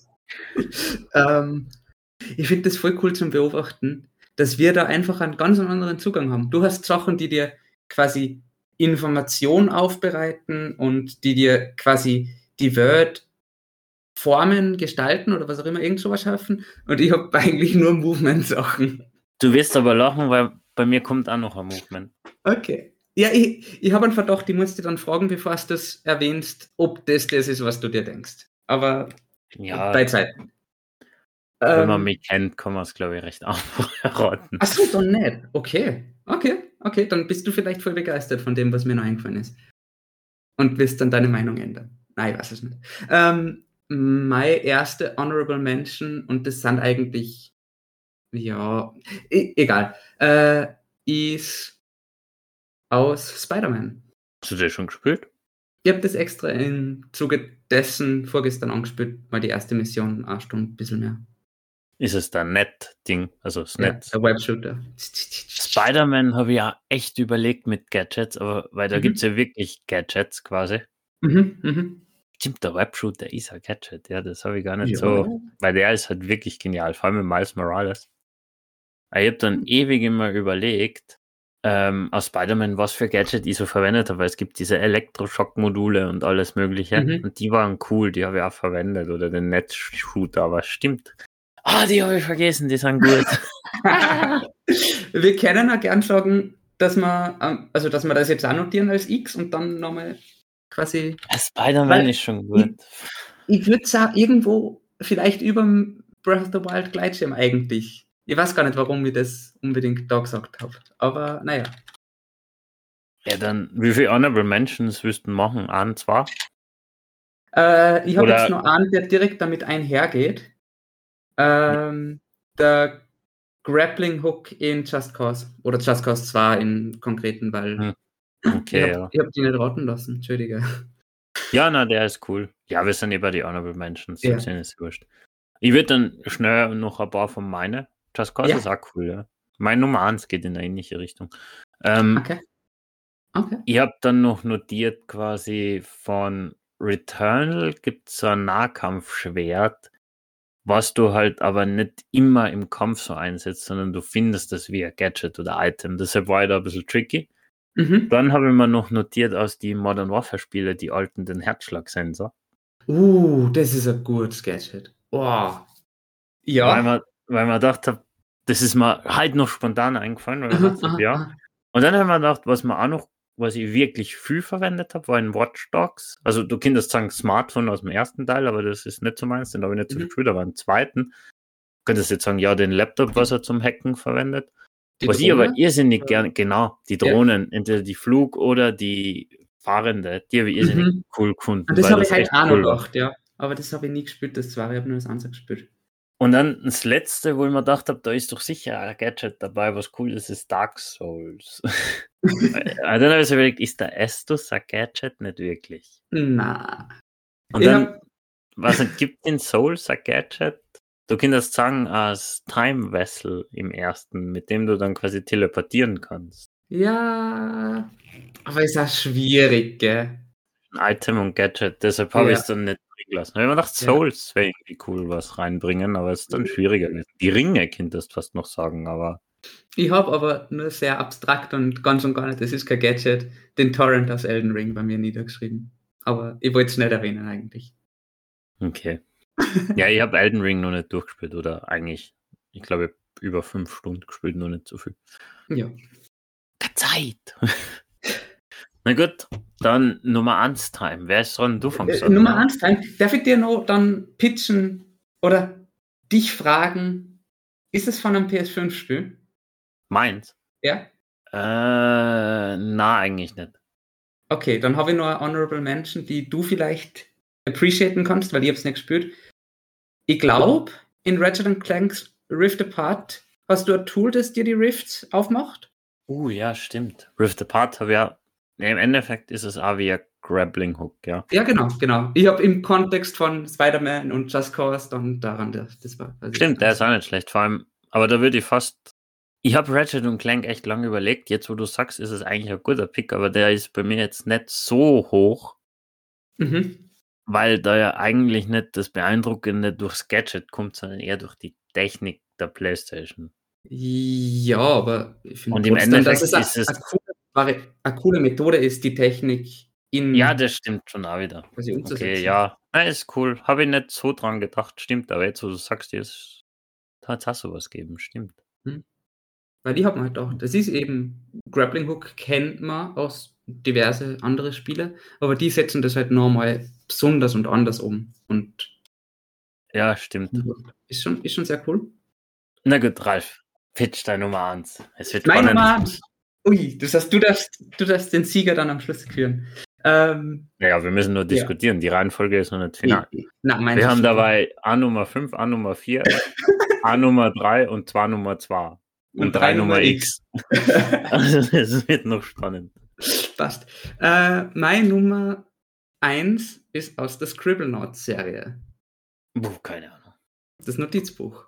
ähm, ich finde das voll cool zum Beobachten, dass wir da einfach einen ganz anderen Zugang haben. Du hast Sachen, die dir quasi Information aufbereiten und die dir quasi die Word formen, gestalten oder was auch immer, irgend sowas schaffen. Und ich habe eigentlich nur Movement-Sachen.
Du wirst aber lachen, weil bei mir kommt auch noch ein Movement.
Okay. Ja, ich, ich habe einen Verdacht, ich muss dir dann fragen, bevor du das erwähnst, ob das das ist, was du dir denkst. Aber
Ja,
bei Zeiten.
wenn man
Ähm,
mich kennt, kann man es glaube ich recht einfach erraten.
Ach so, dann nicht. Okay. Okay. Okay, dann bist du vielleicht voll begeistert von dem, was mir noch eingefallen ist. Und wirst dann deine Meinung ändern. Nein, ich weiß es nicht. Ähm, meine erste Honorable Mention, und das sind eigentlich, ja, e egal, äh, ist aus Spider-Man.
Hast du das schon gespielt?
Ich habe das extra im Zuge dessen vorgestern angespielt, mal die erste Mission, eine Stunde, ein bisschen mehr.
Ist es der Net-Ding? Also das
Ja,
Net.
der Webshooter.
Spider-Man habe ich ja echt überlegt mit Gadgets, aber weil da
Mhm.
gibt es ja wirklich Gadgets quasi.
Mhm, mhm.
Stimmt, der Webshooter ist ein Gadget, ja, das habe ich gar nicht
Ja.
so, weil der ist halt wirklich genial, vor allem mit Miles Morales. Ich habe dann ewig immer überlegt, ähm, aus Spider-Man, was für Gadget ich so verwendet habe, weil es gibt diese Elektroschock-Module und alles Mögliche
Mhm.
und die waren cool, die habe ich auch verwendet oder den Netzshooter, aber stimmt. Ah, die habe ich vergessen, die sind gut.
Wir können auch gern sagen, dass wir, ähm, also dass wir das jetzt auch notieren als X und dann nochmal quasi.
Spider-Man
Weil-
ist schon gut.
Ich würde sagen, irgendwo vielleicht über dem Breath of the Wild Gleitschirm eigentlich. Ich weiß gar nicht, warum ich das unbedingt da gesagt habe. Aber naja.
Ja, dann, wie viele Honorable Mentions willst du machen? Ein, zwei?
Äh, ich habe jetzt noch einen, der direkt damit einhergeht. Ähm, der Grappling Hook in Just Cause. Oder Just Cause 2 im Konkreten, weil
Hm,
ich
Okay,
habe
ja.
ich hab die nicht raten lassen. Entschuldige.
Ja, na, der ist cool. Ja, wir sind über die Honorable Mentions.
Ja.
Ist wurscht. Ich würde dann schnell noch ein paar von meine. Just Cause
Ja.
ist auch cool, ja. Mein Nummer 1 geht in eine ähnliche Richtung. Ähm,
Okay. Okay.
Ich habe dann noch notiert, quasi von Returnal gibt es so ein Nahkampfschwert, was du halt aber nicht immer im Kampf so einsetzt, sondern du findest das wie ein Gadget oder Item. Deshalb war ich da ein bisschen tricky.
Mhm.
Dann habe ich mir noch notiert aus die Modern Warfare Spiele, die alten, den Herzschlagsensor.
Uh, das ist ein gutes Gadget. Wow.
Weil
Ja.
man, weil man gedacht hat, das ist mir halt noch spontan eingefallen, weil
aha,
ja. Und dann haben wir gedacht, was man auch noch, was ich wirklich viel verwendet habe, war ein Watch Dogs. Also du könntest sagen Smartphone aus dem ersten Teil, aber das ist nicht so meins, den habe ich nicht so
Mhm.
gespielt, aber im zweiten. Du könntest jetzt sagen, ja, den Laptop, was er zum Hacken verwendet.
Die
was ich aber
Drohne?
irrsinnig gerne, genau, die
Ja.
Drohnen, entweder die Flug- oder die Fahrende, die habe ich irrsinnig
Mhm.
cool gefunden.
Und das habe ich halt auch noch
cool war.
gedacht, ja. Aber das habe ich nie gespielt, das zwar, ich habe nur das Ansatz gespielt.
Und dann das letzte, wo ich mir gedacht habe, da ist doch sicher ein Gadget dabei, was cool ist, ist Dark Souls. dann habe ich überlegt, ist der Estus ein Gadget? Nicht wirklich.
Na.
Und
Ja.
dann, was gibt in Souls ein Gadget? Du kannst sagen, als Time Vessel im ersten, mit dem du dann quasi teleportieren kannst.
Ja. Aber ist auch schwierig, gell?
Ein Item und Gadget, deshalb habe
Ja.
ich es dann nicht gelassen. Ich habe mir gedacht,
Ja.
Souls wäre irgendwie cool, was reinbringen, aber es ist dann schwieriger. Die Ringe könntest du fast noch sagen, aber
Ich habe aber nur sehr abstrakt und ganz und gar nicht, das ist kein Gadget, den Torrent aus Elden Ring bei mir niedergeschrieben. Aber ich wollte es nicht erwähnen eigentlich.
okay. ja, ich habe Elden Ring noch nicht durchgespielt oder eigentlich, ich glaube, über fünf Stunden gespielt, noch nicht so viel.
Ja.
Keine Zeit. Na gut, dann Nummer 1 Time. Wer ist dran? Du fängst
Äh,
an.
Nummer
oder?
eins, Time. Darf ich dir noch dann pitchen oder dich fragen, ist es von einem PS5-Spiel?
Meins?
Ja?
Äh, na, eigentlich nicht.
Okay, dann habe ich noch eine Honorable Mention, die du vielleicht appreciaten kannst, weil ich es nicht gespielt. Ich glaube, in Ratchet Clanks Rift Apart hast du ein Tool, das dir die Rifts aufmacht.
Uh, ja, stimmt. Rift Apart habe ja, ja, im Endeffekt ist es auch wie ein Grappling Hook, ja.
Ja, genau, genau. Ich habe im Kontext von Spider-Man und Just Cause dann daran, das, das war.
Stimmt, der ist auch nicht schlecht. Vor allem, aber da würde ich fast. Ich habe Ratchet und Clank echt lange überlegt. Jetzt, wo du sagst, ist es eigentlich ein guter Pick, aber der ist bei mir jetzt nicht so hoch,
Mhm.
weil da ja eigentlich nicht das Beeindruckende durchs Gadget kommt, sondern eher durch die Technik der PlayStation.
Ja, aber ich finde
Und im
trotzdem,
Endeffekt
dass es,
ist es-
eine, coole, Vari- eine coole Methode ist, die Technik in
Ja, das stimmt schon auch wieder. Okay, ja. Na, ist cool. Habe ich nicht so dran gedacht, stimmt. Aber jetzt, wo du sagst, jetzt hat es sowas gegeben, stimmt.
Weil ich habe mir halt gedacht, das ist eben, Grappling Hook kennt man aus diverse andere Spiele, aber die setzen das halt nochmal besonders und anders um. Und
Ja, stimmt.
ist schon, ist schon sehr cool.
Na gut, Ralf. Pitch deine Nummer 1. Es wird
Meine
spannend.
Nummer eins. Ui, das heißt, du darfst, du darfst den Sieger dann am Schluss führen. Ähm,
Ja, wir müssen nur diskutieren. Die Reihenfolge ist noch nicht final.
na, mein
Wir haben dabei A Nummer 5, A Nummer 4, A Nummer 3 und 2 Nummer 2. Und 3 Nummer X. Also es wird noch spannend.
Passt. Äh, meine Nummer 1 ist aus der Scribblenauts-Serie.
Keine Ahnung.
Das Notizbuch.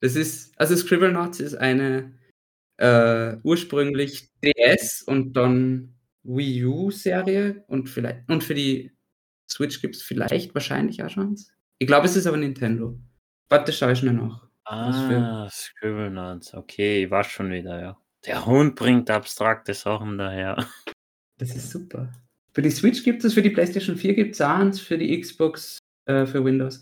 Das ist, also Scribblenauts ist eine äh, ursprünglich DS und dann Wii U-Serie und vielleicht und für die Switch gibt es vielleicht wahrscheinlich auch schon. Ich glaube, es ist aber Nintendo. Warte, schaue ich schnell nach. Was für-
Ah, Scribblenauts. Okay, ich war schon wieder, ja. Der Hund bringt abstrakte Sachen daher.
Das ist super. Für die Switch gibt es, für die PlayStation 4 gibt es eins, für die Xbox, äh, für Windows.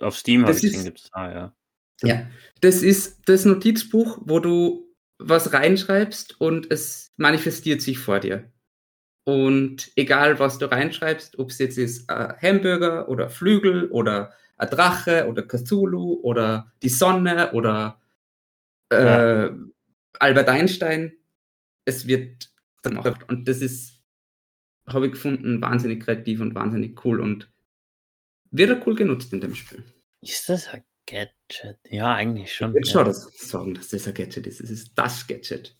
Auf Steam habe ich
ist-
gesehen, gibt's ah, ja.
Ja, das ist das Notizbuch, wo du was reinschreibst und es manifestiert sich vor dir. Und egal, was du reinschreibst, ob es jetzt ist ein Hamburger oder Flügel oder ein Drache oder Cthulhu oder die Sonne oder äh, Albert Einstein, es wird dann auch. Und das ist, habe ich gefunden, wahnsinnig kreativ und wahnsinnig cool und wird auch cool genutzt in dem Spiel.
Ist das ein Gadget? Ja, eigentlich schon.
Ich
ja.
schon das sagen, dass das ein Gadget ist. Es ist das Gadget.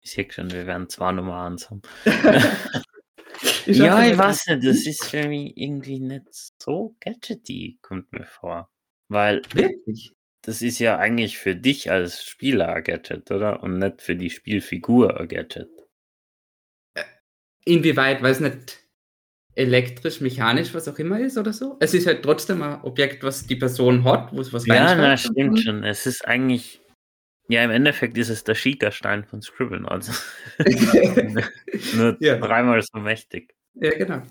Ich sehe schon, wir werden zwei Nummer 1 haben.
Ich
ja, ich weiß nicht, das ist für mich irgendwie nicht so gadgety, kommt mir vor. Weil
Wirklich?
das ist ja eigentlich für dich als Spieler ein Gadget, oder? Und nicht für die Spielfigur ein Gadget.
Inwieweit, weiß nicht, elektrisch, mechanisch, was auch immer ist oder so? Es ist halt trotzdem ein Objekt, was die Person hat, wo es was
Ja, na, stimmt schon. Es ist eigentlich, ja, im Endeffekt ist es der Schiegerstein von Scribble, also nur
Ja.
dreimal so mächtig.
ja, genau.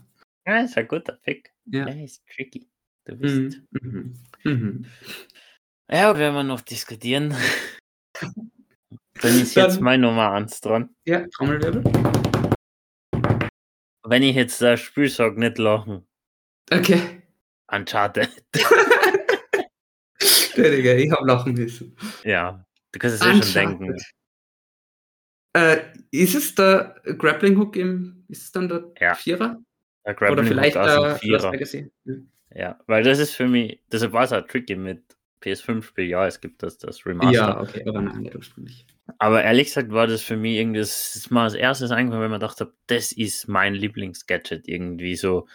Ja, ist ein guter Pick.
Ja.
Ja, ist tricky. Du bist.
Mhm. Mhm. Mhm.
Ja, wenn wir noch diskutieren, dann ist jetzt
Dann-
meine Nummer 1 dran.
Ja, Trommelwirbel.
Wenn ich jetzt das Spiel sage, nicht lachen.
Okay.
Uncharted.
Digga, ich hab lachen müssen.
Ja, du kannst es eh schon denken.
Äh, ist es der Grappling Hook im, ist es dann der
Ja.
Vierer?
Der
Oder
Grappling
vielleicht
Hook
der Lost
Vierer.
Legacy? Ja.
Ja, weil das ist für mich, deshalb war es auch tricky mit PS5-Spiel. Ja, es gibt das, das Remaster.
Ja, okay, aber nein, nicht ursprünglich.
Aber ehrlich gesagt war das für mich irgendwie, das ist mal als erstes eingefallen, wenn man dachte, das ist mein Lieblingsgadget irgendwie so.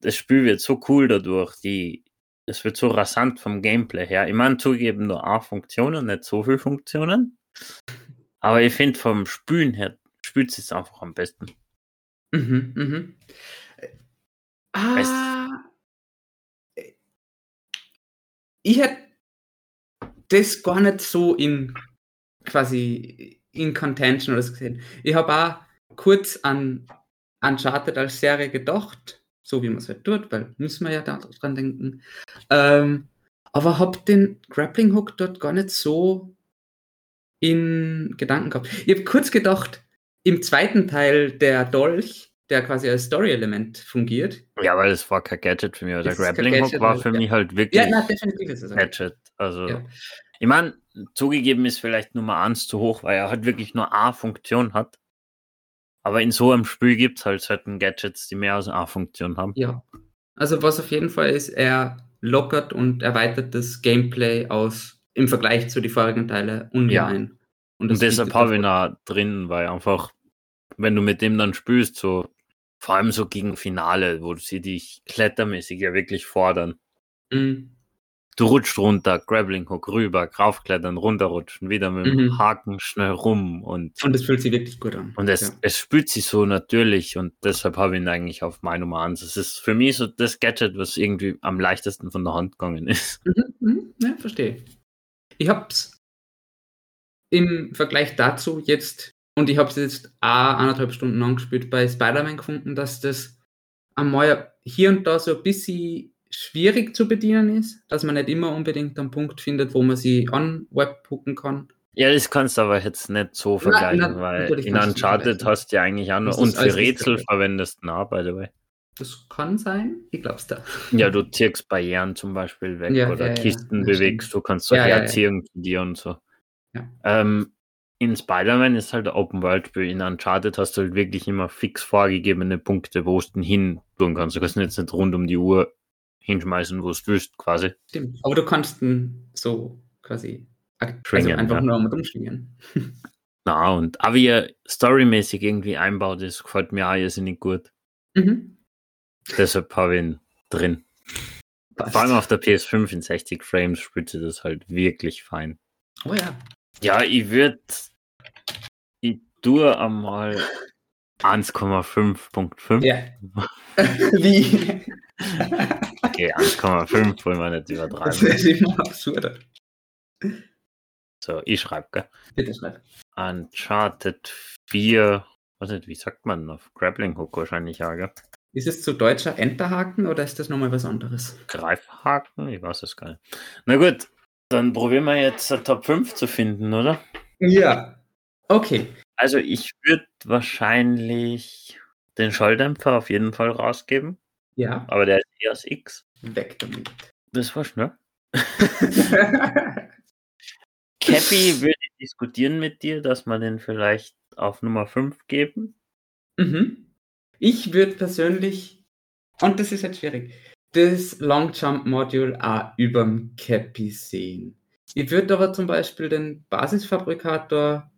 Das Spiel wird so cool dadurch, die, es wird so rasant vom Gameplay her. Ich meine, zugeben nur A-Funktionen, nicht so viele Funktionen. Aber ich finde vom Spülen her, spült es einfach am besten.
Mhm, mhm. Ah, ich hätte das gar nicht so in quasi in Contention oder so gesehen. Ich habe auch kurz an Uncharted als Serie gedacht, so wie man es halt tut, weil müssen wir ja da dran denken. Ähm, aber habe den Grappling Hook dort gar nicht so in Gedanken gehabt. Ich habe kurz gedacht, im zweiten Teil der Dolch, der quasi als Story-Element fungiert.
Ja, weil es war kein Gadget für mich. Der Grappling Hook war für ja. mich halt wirklich ja, na, definitiv ist es Gadget. Also, ja. Ich meine, zugegeben ist vielleicht Nummer 1 zu hoch, weil er halt wirklich nur A-Funktion hat. Aber in so einem Spiel gibt es halt certain Gadgets, die mehr als A-Funktion haben.
Ja. Also was auf jeden Fall ist, er lockert und erweitert das Gameplay aus im Vergleich zu den vorigen Teile ungemein.
Ja. Und, und deshalb habe ich ihn auch drin, weil einfach, wenn du mit dem dann spielst, so vor allem so gegen Finale, wo sie dich klettermäßig ja wirklich fordern. Mhm. Du rutschst runter, Grappling Hook rüber, raufklettern, runterrutschen, wieder mit dem mhm. Haken schnell rum und.
Und es fühlt sich wirklich gut an.
Und es, ja. es spürt sich so natürlich und deshalb habe ich ihn eigentlich auf meine Nummer 1. Es ist für mich so das Gadget, was irgendwie am leichtesten von der Hand gegangen ist.
Mhm. Mhm. Ja, verstehe. Ich habe es im Vergleich dazu jetzt und ich habe es jetzt auch anderthalb Stunden angespielt bei Spider-Man gefunden, dass das einmal hier und da so ein bisschen schwierig zu bedienen ist, dass man nicht immer unbedingt einen Punkt findet, wo man sie an Webhooken kann.
Ja, das kannst du aber jetzt nicht so vergleichen, na, na, weil in Uncharted hast du ja eigentlich auch nur und für Rätsel verwendest du by the way.
Das kann sein, ich glaub's da.
Ja, du ziehst Barrieren zum Beispiel weg ja, oder ja, Kisten ja, bewegst, du kannst so herziehen zu dir und so. Ähm, in Spider-Man ist halt ein Open-World-Spiel. In Uncharted hast du halt wirklich immer fix vorgegebene Punkte, wo du hin tun kannst. Du kannst jetzt nicht rund um die Uhr hinschmeißen, wo du willst, quasi.
Stimmt. Aber du kannst ihn so quasi also einfach ja. nur mit umschwingen.
Na, und aber wie er storymäßig irgendwie einbaut, das gefällt mir auch irrsinnig gut. Mhm. Deshalb habe ich ihn drin. Passt. Vor allem auf der PS5 in 60 Frames spielt sie das halt wirklich fein.
Oh ja.
Ja, ich würde. Ich tue einmal 1,5.5. Ja.
Wie?
Okay, 1,5 wollen wir nicht übertreiben.
Das ist immer absurder.
So, ich schreibe, gell?
Bitte schreib.
Uncharted 4, was nicht, wie sagt man auf Grappling Hook wahrscheinlich, ja, gell?
Ist es zu deutscher Enterhaken oder ist das nochmal was anderes?
Greifhaken? Ich weiß es gar nicht. Na gut, dann probieren wir jetzt Top 5 zu finden, oder?
Ja. Okay.
Also ich würde wahrscheinlich den Schalldämpfer auf jeden Fall rausgeben.
Ja.
Aber der ist EOS X.
Weg damit.
Das war schnell. Cappy würde ich diskutieren mit dir, dass wir den vielleicht auf Nummer 5 geben.
Mhm. Ich würde persönlich, und das ist jetzt schwierig, das Long Jump Module auch überm Cappy sehen. Ich würde aber zum Beispiel den Basisfabrikator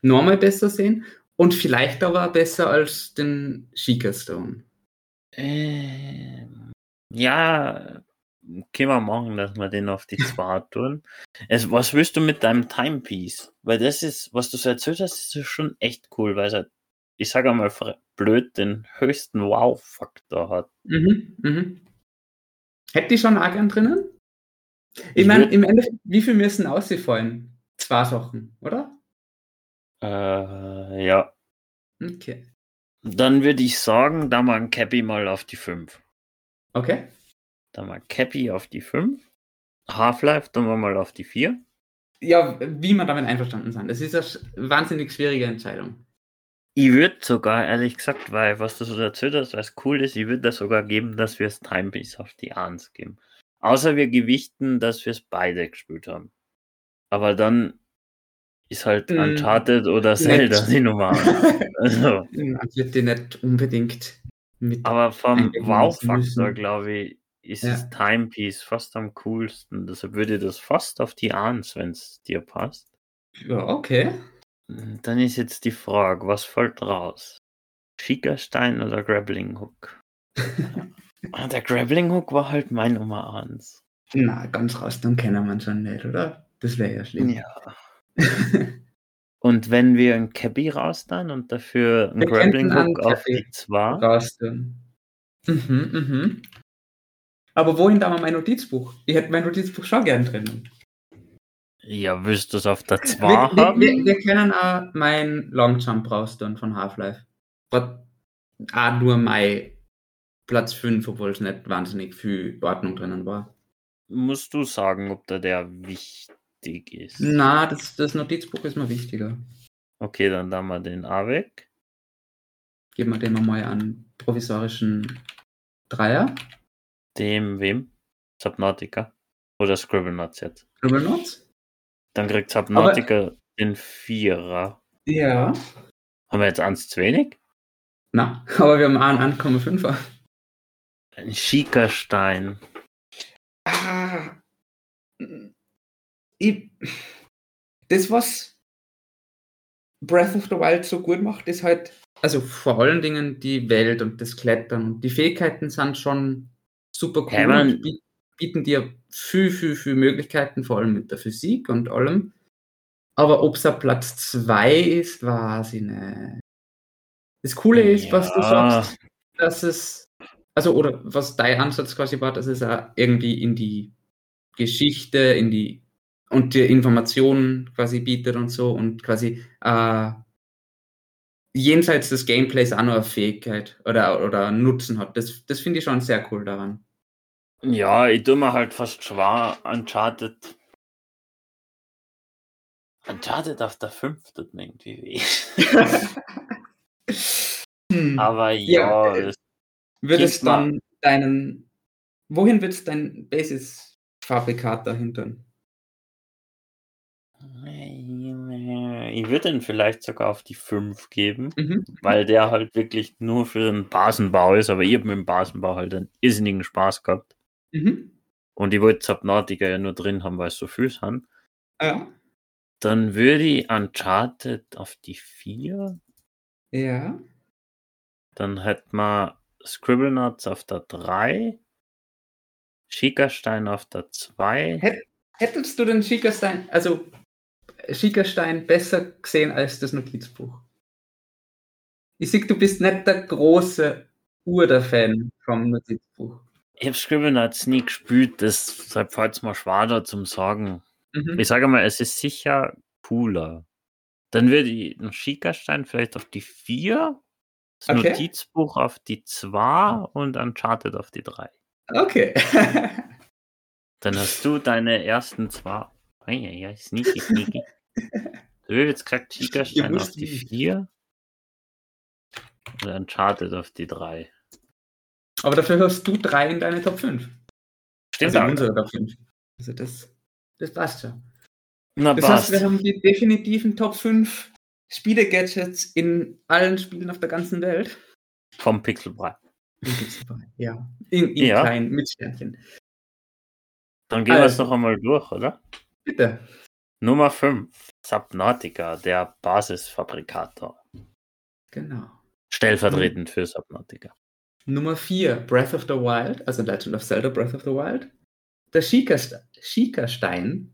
nochmal besser sehen und vielleicht aber besser als den Sheikah Stone.
Ähm, ja, können wir machen, dass wir den auf die 2 tun. Es, was willst du mit deinem Timepiece? Weil das ist, was du so erzählt hast, ist schon echt cool, weil es, ich sage einmal blöd, den höchsten Wow-Faktor hat.
Mhm, mhm. Hätte ich schon Argan drinnen? Ich, ich meine, im Endeffekt, wie viel müssen ausfallen? Zwei Sachen, oder?
Äh, ja.
Okay.
Dann würde ich sagen, da mal Cappy mal auf die 5.
Okay.
Da mal Cappy auf die 5. Half-Life, dann mal auf die 4.
Ja, wie man damit einverstanden sein. Das ist eine wahnsinnig schwierige Entscheidung.
Ich würde sogar, ehrlich gesagt, weil was du so erzählt hast, was cool ist, ich würde das sogar geben, dass wir es Timepiece auf die 1 geben. Außer wir gewichten, dass wir es beide gespielt haben. Aber dann ist halt mm, Uncharted oder Zelda nicht. die Nummer.
also. Ich würde die nicht unbedingt
mit. Aber vom Wow-Faktor, glaube ich, ist ja. das Timepiece fast am coolsten. Deshalb würde ich das fast auf die 1, wenn es dir passt.
Ja, okay.
Dann ist jetzt die Frage, was fällt raus? Schickerstein oder Grappling Hook? Ah, Der Grappling Hook war halt mein Nummer 1.
Na, ganz raus, dann kennen wir schon nicht, oder? Das wäre ja schlimm.
Ja. Und wenn wir ein Cappy raus dann und dafür ein
Wir
Grappling Hook
einen
auf die 2,
raus tun. Mhm, mhm. Aber wohin da mal mein Notizbuch? Ich hätte mein Notizbuch schon gern drinnen.
ja, willst du es auf der 2
Wir, wir,
haben?
wir, wir können auch mein Longjump raus tun von Half-Life. Auch nur mein Platz 5, obwohl es nicht wahnsinnig viel Ordnung drinnen war.
Musst du sagen, ob da der wichtig ist.
Na, das, das Notizbuch ist mir wichtiger.
Okay, dann da wir den A weg.
Geben wir dem mal einen provisorischen Dreier.
Dem wem? Subnautica. Oder Scribblenauts jetzt.
Scribble Notes?
Dann kriegt Subnautica den Vierer.
Ja.
Haben wir jetzt eins zu wenig?
Na, aber wir haben auch einen 1,5er.
Ein Schiekerstein.
Ah. Ich, das, was Breath of the Wild so gut macht, ist halt, also vor allen Dingen die Welt und das Klettern und die Fähigkeiten sind schon super cool
Ja,
und biet- bieten dir viel, viel, viel Möglichkeiten, vor allem mit der Physik und allem. Aber ob es Platz 2 ist, weiß ich nicht. Das Coole ist, was du sagst, dass es, also, oder was dein Ansatz quasi war, dass es auch irgendwie in die Geschichte, in die und die Informationen quasi bietet und so und quasi äh, jenseits des Gameplays auch noch eine Fähigkeit oder, oder Nutzen hat. Das, das finde ich schon sehr cool daran.
Ja, ich tue mir halt fast schwer Uncharted. Uncharted auf der 5 tut mir irgendwie weh.
Hm.
Aber
Ja,
ja, es-
Würdest
gib mal-
dann deinen, wohin würdest dein Basis-Fabrikat dahinter?
Ich würde ihn vielleicht sogar auf die 5 geben,
Mhm.
weil der halt wirklich nur für den Basenbau ist, aber ich habe mit dem Basenbau halt einen irrsinnigen Spaß gehabt.
Mhm.
Und ich wollte Subnautica ja nur drin haben, weil es so viel sind.
Ja.
Dann würde ich Uncharted auf die 4.
Ja.
Dann hätten wir Scribblenauts auf der 3. Schickerstein auf der 2.
Hä- Hättest du den Schickerstein, also Schickerstein besser gesehen als das Notizbuch? Ich sehe, du bist nicht der große Urder-Fan vom Notizbuch.
Ich habe Scribblenauts nie gespielt, deshalb fällt es mir schwer da zum Sagen.
Mhm.
Ich sage mal, es ist sicher cooler. Dann würde ich einen Schickerstein vielleicht auf die 4, das
Okay.
Notizbuch auf die 2 und Uncharted auf die 3.
Okay.
Dann hast du deine ersten zwei. Eieiei, sneaky, sneaky. Gesagt Schickerstein
Ihr
auf die
nicht.
4 und Uncharted auf die 3.
Aber dafür hast du drei in deine Top 5.
Stimmt
also unsere Top 5. Also das, das passt schon.
Na,
Das
passt.
heißt, wir haben die definitiven Top 5 Spiele-Gadgets in allen Spielen auf der ganzen Welt.
Vom Pixelbrei.
Ja. In, in
Ja.
klein, mit Sternchen.
Dann gehen wir es
Also.
noch einmal durch, oder?
Bitte.
Nummer 5. Subnautica, der Basisfabrikator.
Genau.
Stellvertretend für Subnautica.
Nummer 4, Breath of the Wild, also Legend of Zelda Breath of the Wild. Der Schiekerstein,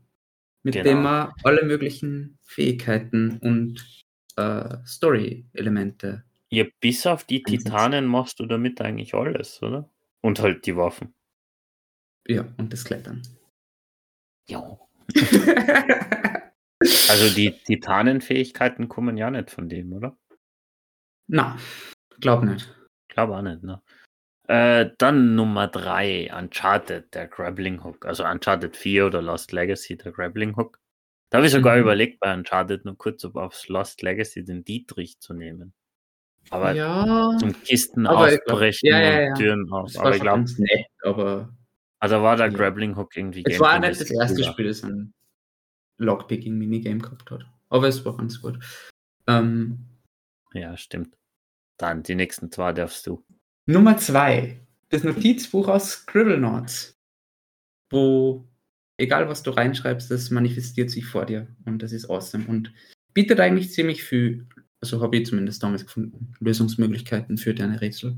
mit
Genau.
dem man alle möglichen Fähigkeiten und äh, Story-Elemente.
Ja, bis auf die. Titanen machst du damit eigentlich alles, oder? Und halt die Waffen.
Ja, und das Klettern.
Ja. Also die Titanenfähigkeiten kommen ja nicht von dem, oder?
Na, glaub nicht.
Glaube auch nicht, ne? Äh, dann Nummer 3, Uncharted, der Grappling Hook. Also Uncharted 4 oder Lost Legacy, der Grappling Hook. Da habe ich sogar
Mhm.
überlegt, bei Uncharted nur kurz, ob aufs Lost Legacy den Dietrich zu nehmen. Aber
ja,
zum Kisten
Aber ich glaub-
aufbrechen
ja, ja,
und Türen auf. Aber ich glaube,
nett, aber
also war der
Ja.
Grappling Hook irgendwie
es war nicht
gameplay-mäßig
das erste. Spiel, das ein Lockpicking-Minigame gehabt hat. Aber es war ganz gut. Ähm,
Ja, stimmt. Dann die nächsten zwei darfst du.
Nummer zwei, das Notizbuch aus Scribblenauts, wo egal was du reinschreibst, das manifestiert sich vor dir und das ist awesome. Und bietet eigentlich ziemlich viel, also habe ich zumindest damals gefunden, Lösungsmöglichkeiten für deine Rätsel.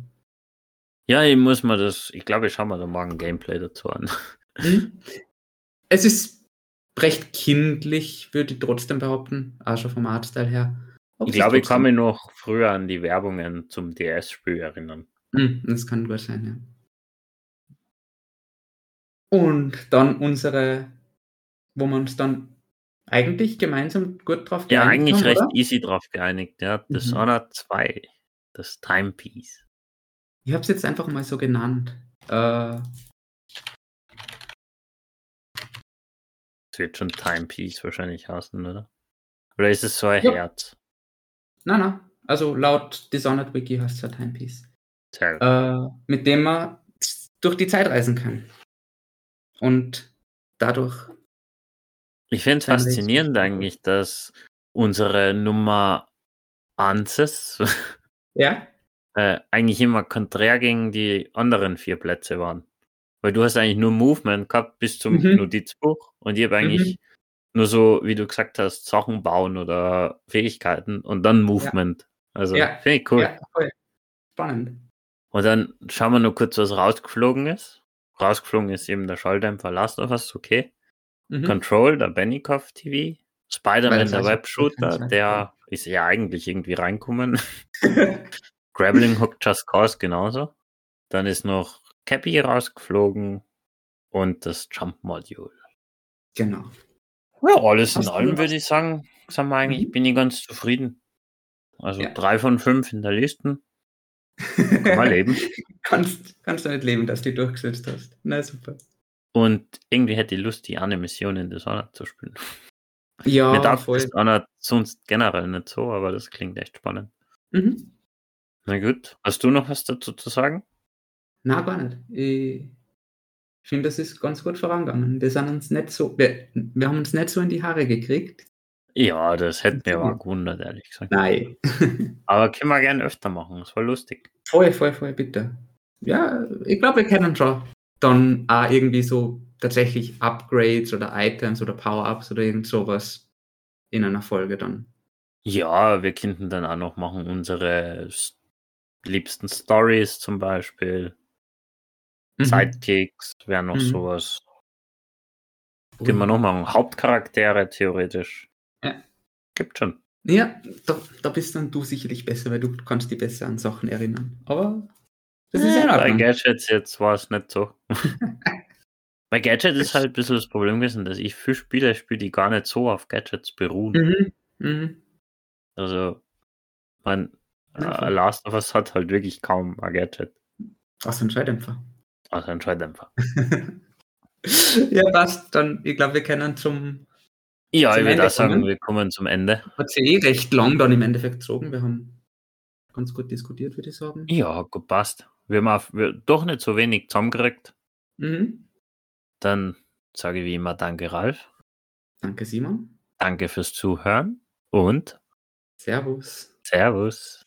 Ja, ich muss mal das, ich glaube, ich schaue mir da morgen Gameplay dazu an.
Mhm. Es ist recht kindlich, würde ich trotzdem behaupten, auch schon vom Artstyle her. Aber
Ich glaube, ich kann mich noch früher an die Werbungen zum DS-Spiel erinnern.
Hm, Das kann gut sein, ja. Und dann unsere, wo wir uns dann eigentlich gemeinsam gut drauf
Ja,
geeinigt
eigentlich
haben,
recht
oder?
easy drauf geeinigt. Ja, Dishonored 2, das Timepiece.
Ich habe es jetzt einfach mal so genannt. Äh,
Das wird schon Timepiece wahrscheinlich heißen, oder? Oder ist es so ein
Ja.
Herz?
nein, nein. Also laut Dishonored Wiki heißt es ein Timepiece. Äh, mit dem man durch die Zeit reisen kann. Und dadurch.
Ich finde es faszinierend eigentlich, dass unsere Nummer Anses
Ja?
Äh, eigentlich immer konträr gegen die anderen vier Plätze waren. Weil du hast eigentlich nur Movement gehabt bis zum
Mhm.
Notizbuch und ich habe eigentlich nur so, wie du gesagt hast, Sachen bauen oder Fähigkeiten und dann Movement. Also
Ja.
finde ich cool.
Ja, voll. Spannend.
Und dann schauen wir nur kurz, was rausgeflogen ist. Rausgeflogen ist eben der Schalldämpfer Last of Us, okay.
Mhm.
Control, der Benikoff TV. Spider-Man, der Webshooter, der ist ja eigentlich irgendwie reinkommen. Grappling Hook Just Cause genauso. Dann ist noch Cappy rausgeflogen und das Jump Module.
genau.
Ja, alles in allem würde ich sagen, sagen wir eigentlich,
Mhm.
bin ich ganz zufrieden. Also
Ja.
drei von fünf in der Liste. Kann man leben.
kannst, kannst du nicht leben, dass du die durchgesetzt hast. Na super.
Und irgendwie hätte ich Lust, die eine Mission in Dishonored zu spielen.
Ja,
Mir darf
voll.
Dishonored sonst generell nicht so, aber das klingt echt spannend.
Mhm.
Na gut, hast du noch was dazu zu sagen?
Na, gar nicht. Ich finde, das ist ganz gut vorangegangen. Wir sind uns nicht so, wir, wir haben uns nicht so in die Haare gekriegt.
Ja, das hätte mir aber gewundert, ehrlich gesagt.
Nein.
Aber können wir gerne öfter machen, das war lustig.
voll, voll, voll, bitte. Ja, ich glaube, wir kennen schon dann auch irgendwie so tatsächlich Upgrades oder Items oder Power-Ups oder irgend sowas in einer Folge dann.
Ja, wir könnten dann auch noch machen unsere liebsten Stories zum Beispiel.
Mhm.
Sidekicks wäre noch
Mhm.
sowas. Können wir noch machen. Hauptcharaktere theoretisch.
Ja.
Gibt schon.
Ja, da, da bist dann du sicherlich besser, weil du kannst dich besser an Sachen erinnern. Aber das ist ja in
Bei. Gadgets jetzt war es nicht so. Bei Gadget ist halt ein bisschen das Problem gewesen, dass ich viele Spiele spiele, die gar nicht so auf Gadgets beruhen.
Mhm. Mhm.
Also, mein
Voll.
Last of Us hat halt wirklich kaum ein Gadget.
Außer ein Schalldämpfer.
Außer ein Schalldämpfer.
ja, passt. Dann, ich glaube, wir können zum
Ja,
Zum
ich würde auch sagen,
kommen?
wir kommen zum Ende.
hat sie eh recht lang dann im Endeffekt gezogen. Wir haben ganz gut diskutiert, würde ich sagen.
Ja, gut, passt. Wir haben auch, wir, doch nicht so wenig zusammengekriegt.
Mhm.
Dann sage ich wie immer Danke, Ralf.
Danke, Simon.
Danke fürs Zuhören und
Servus.
Servus.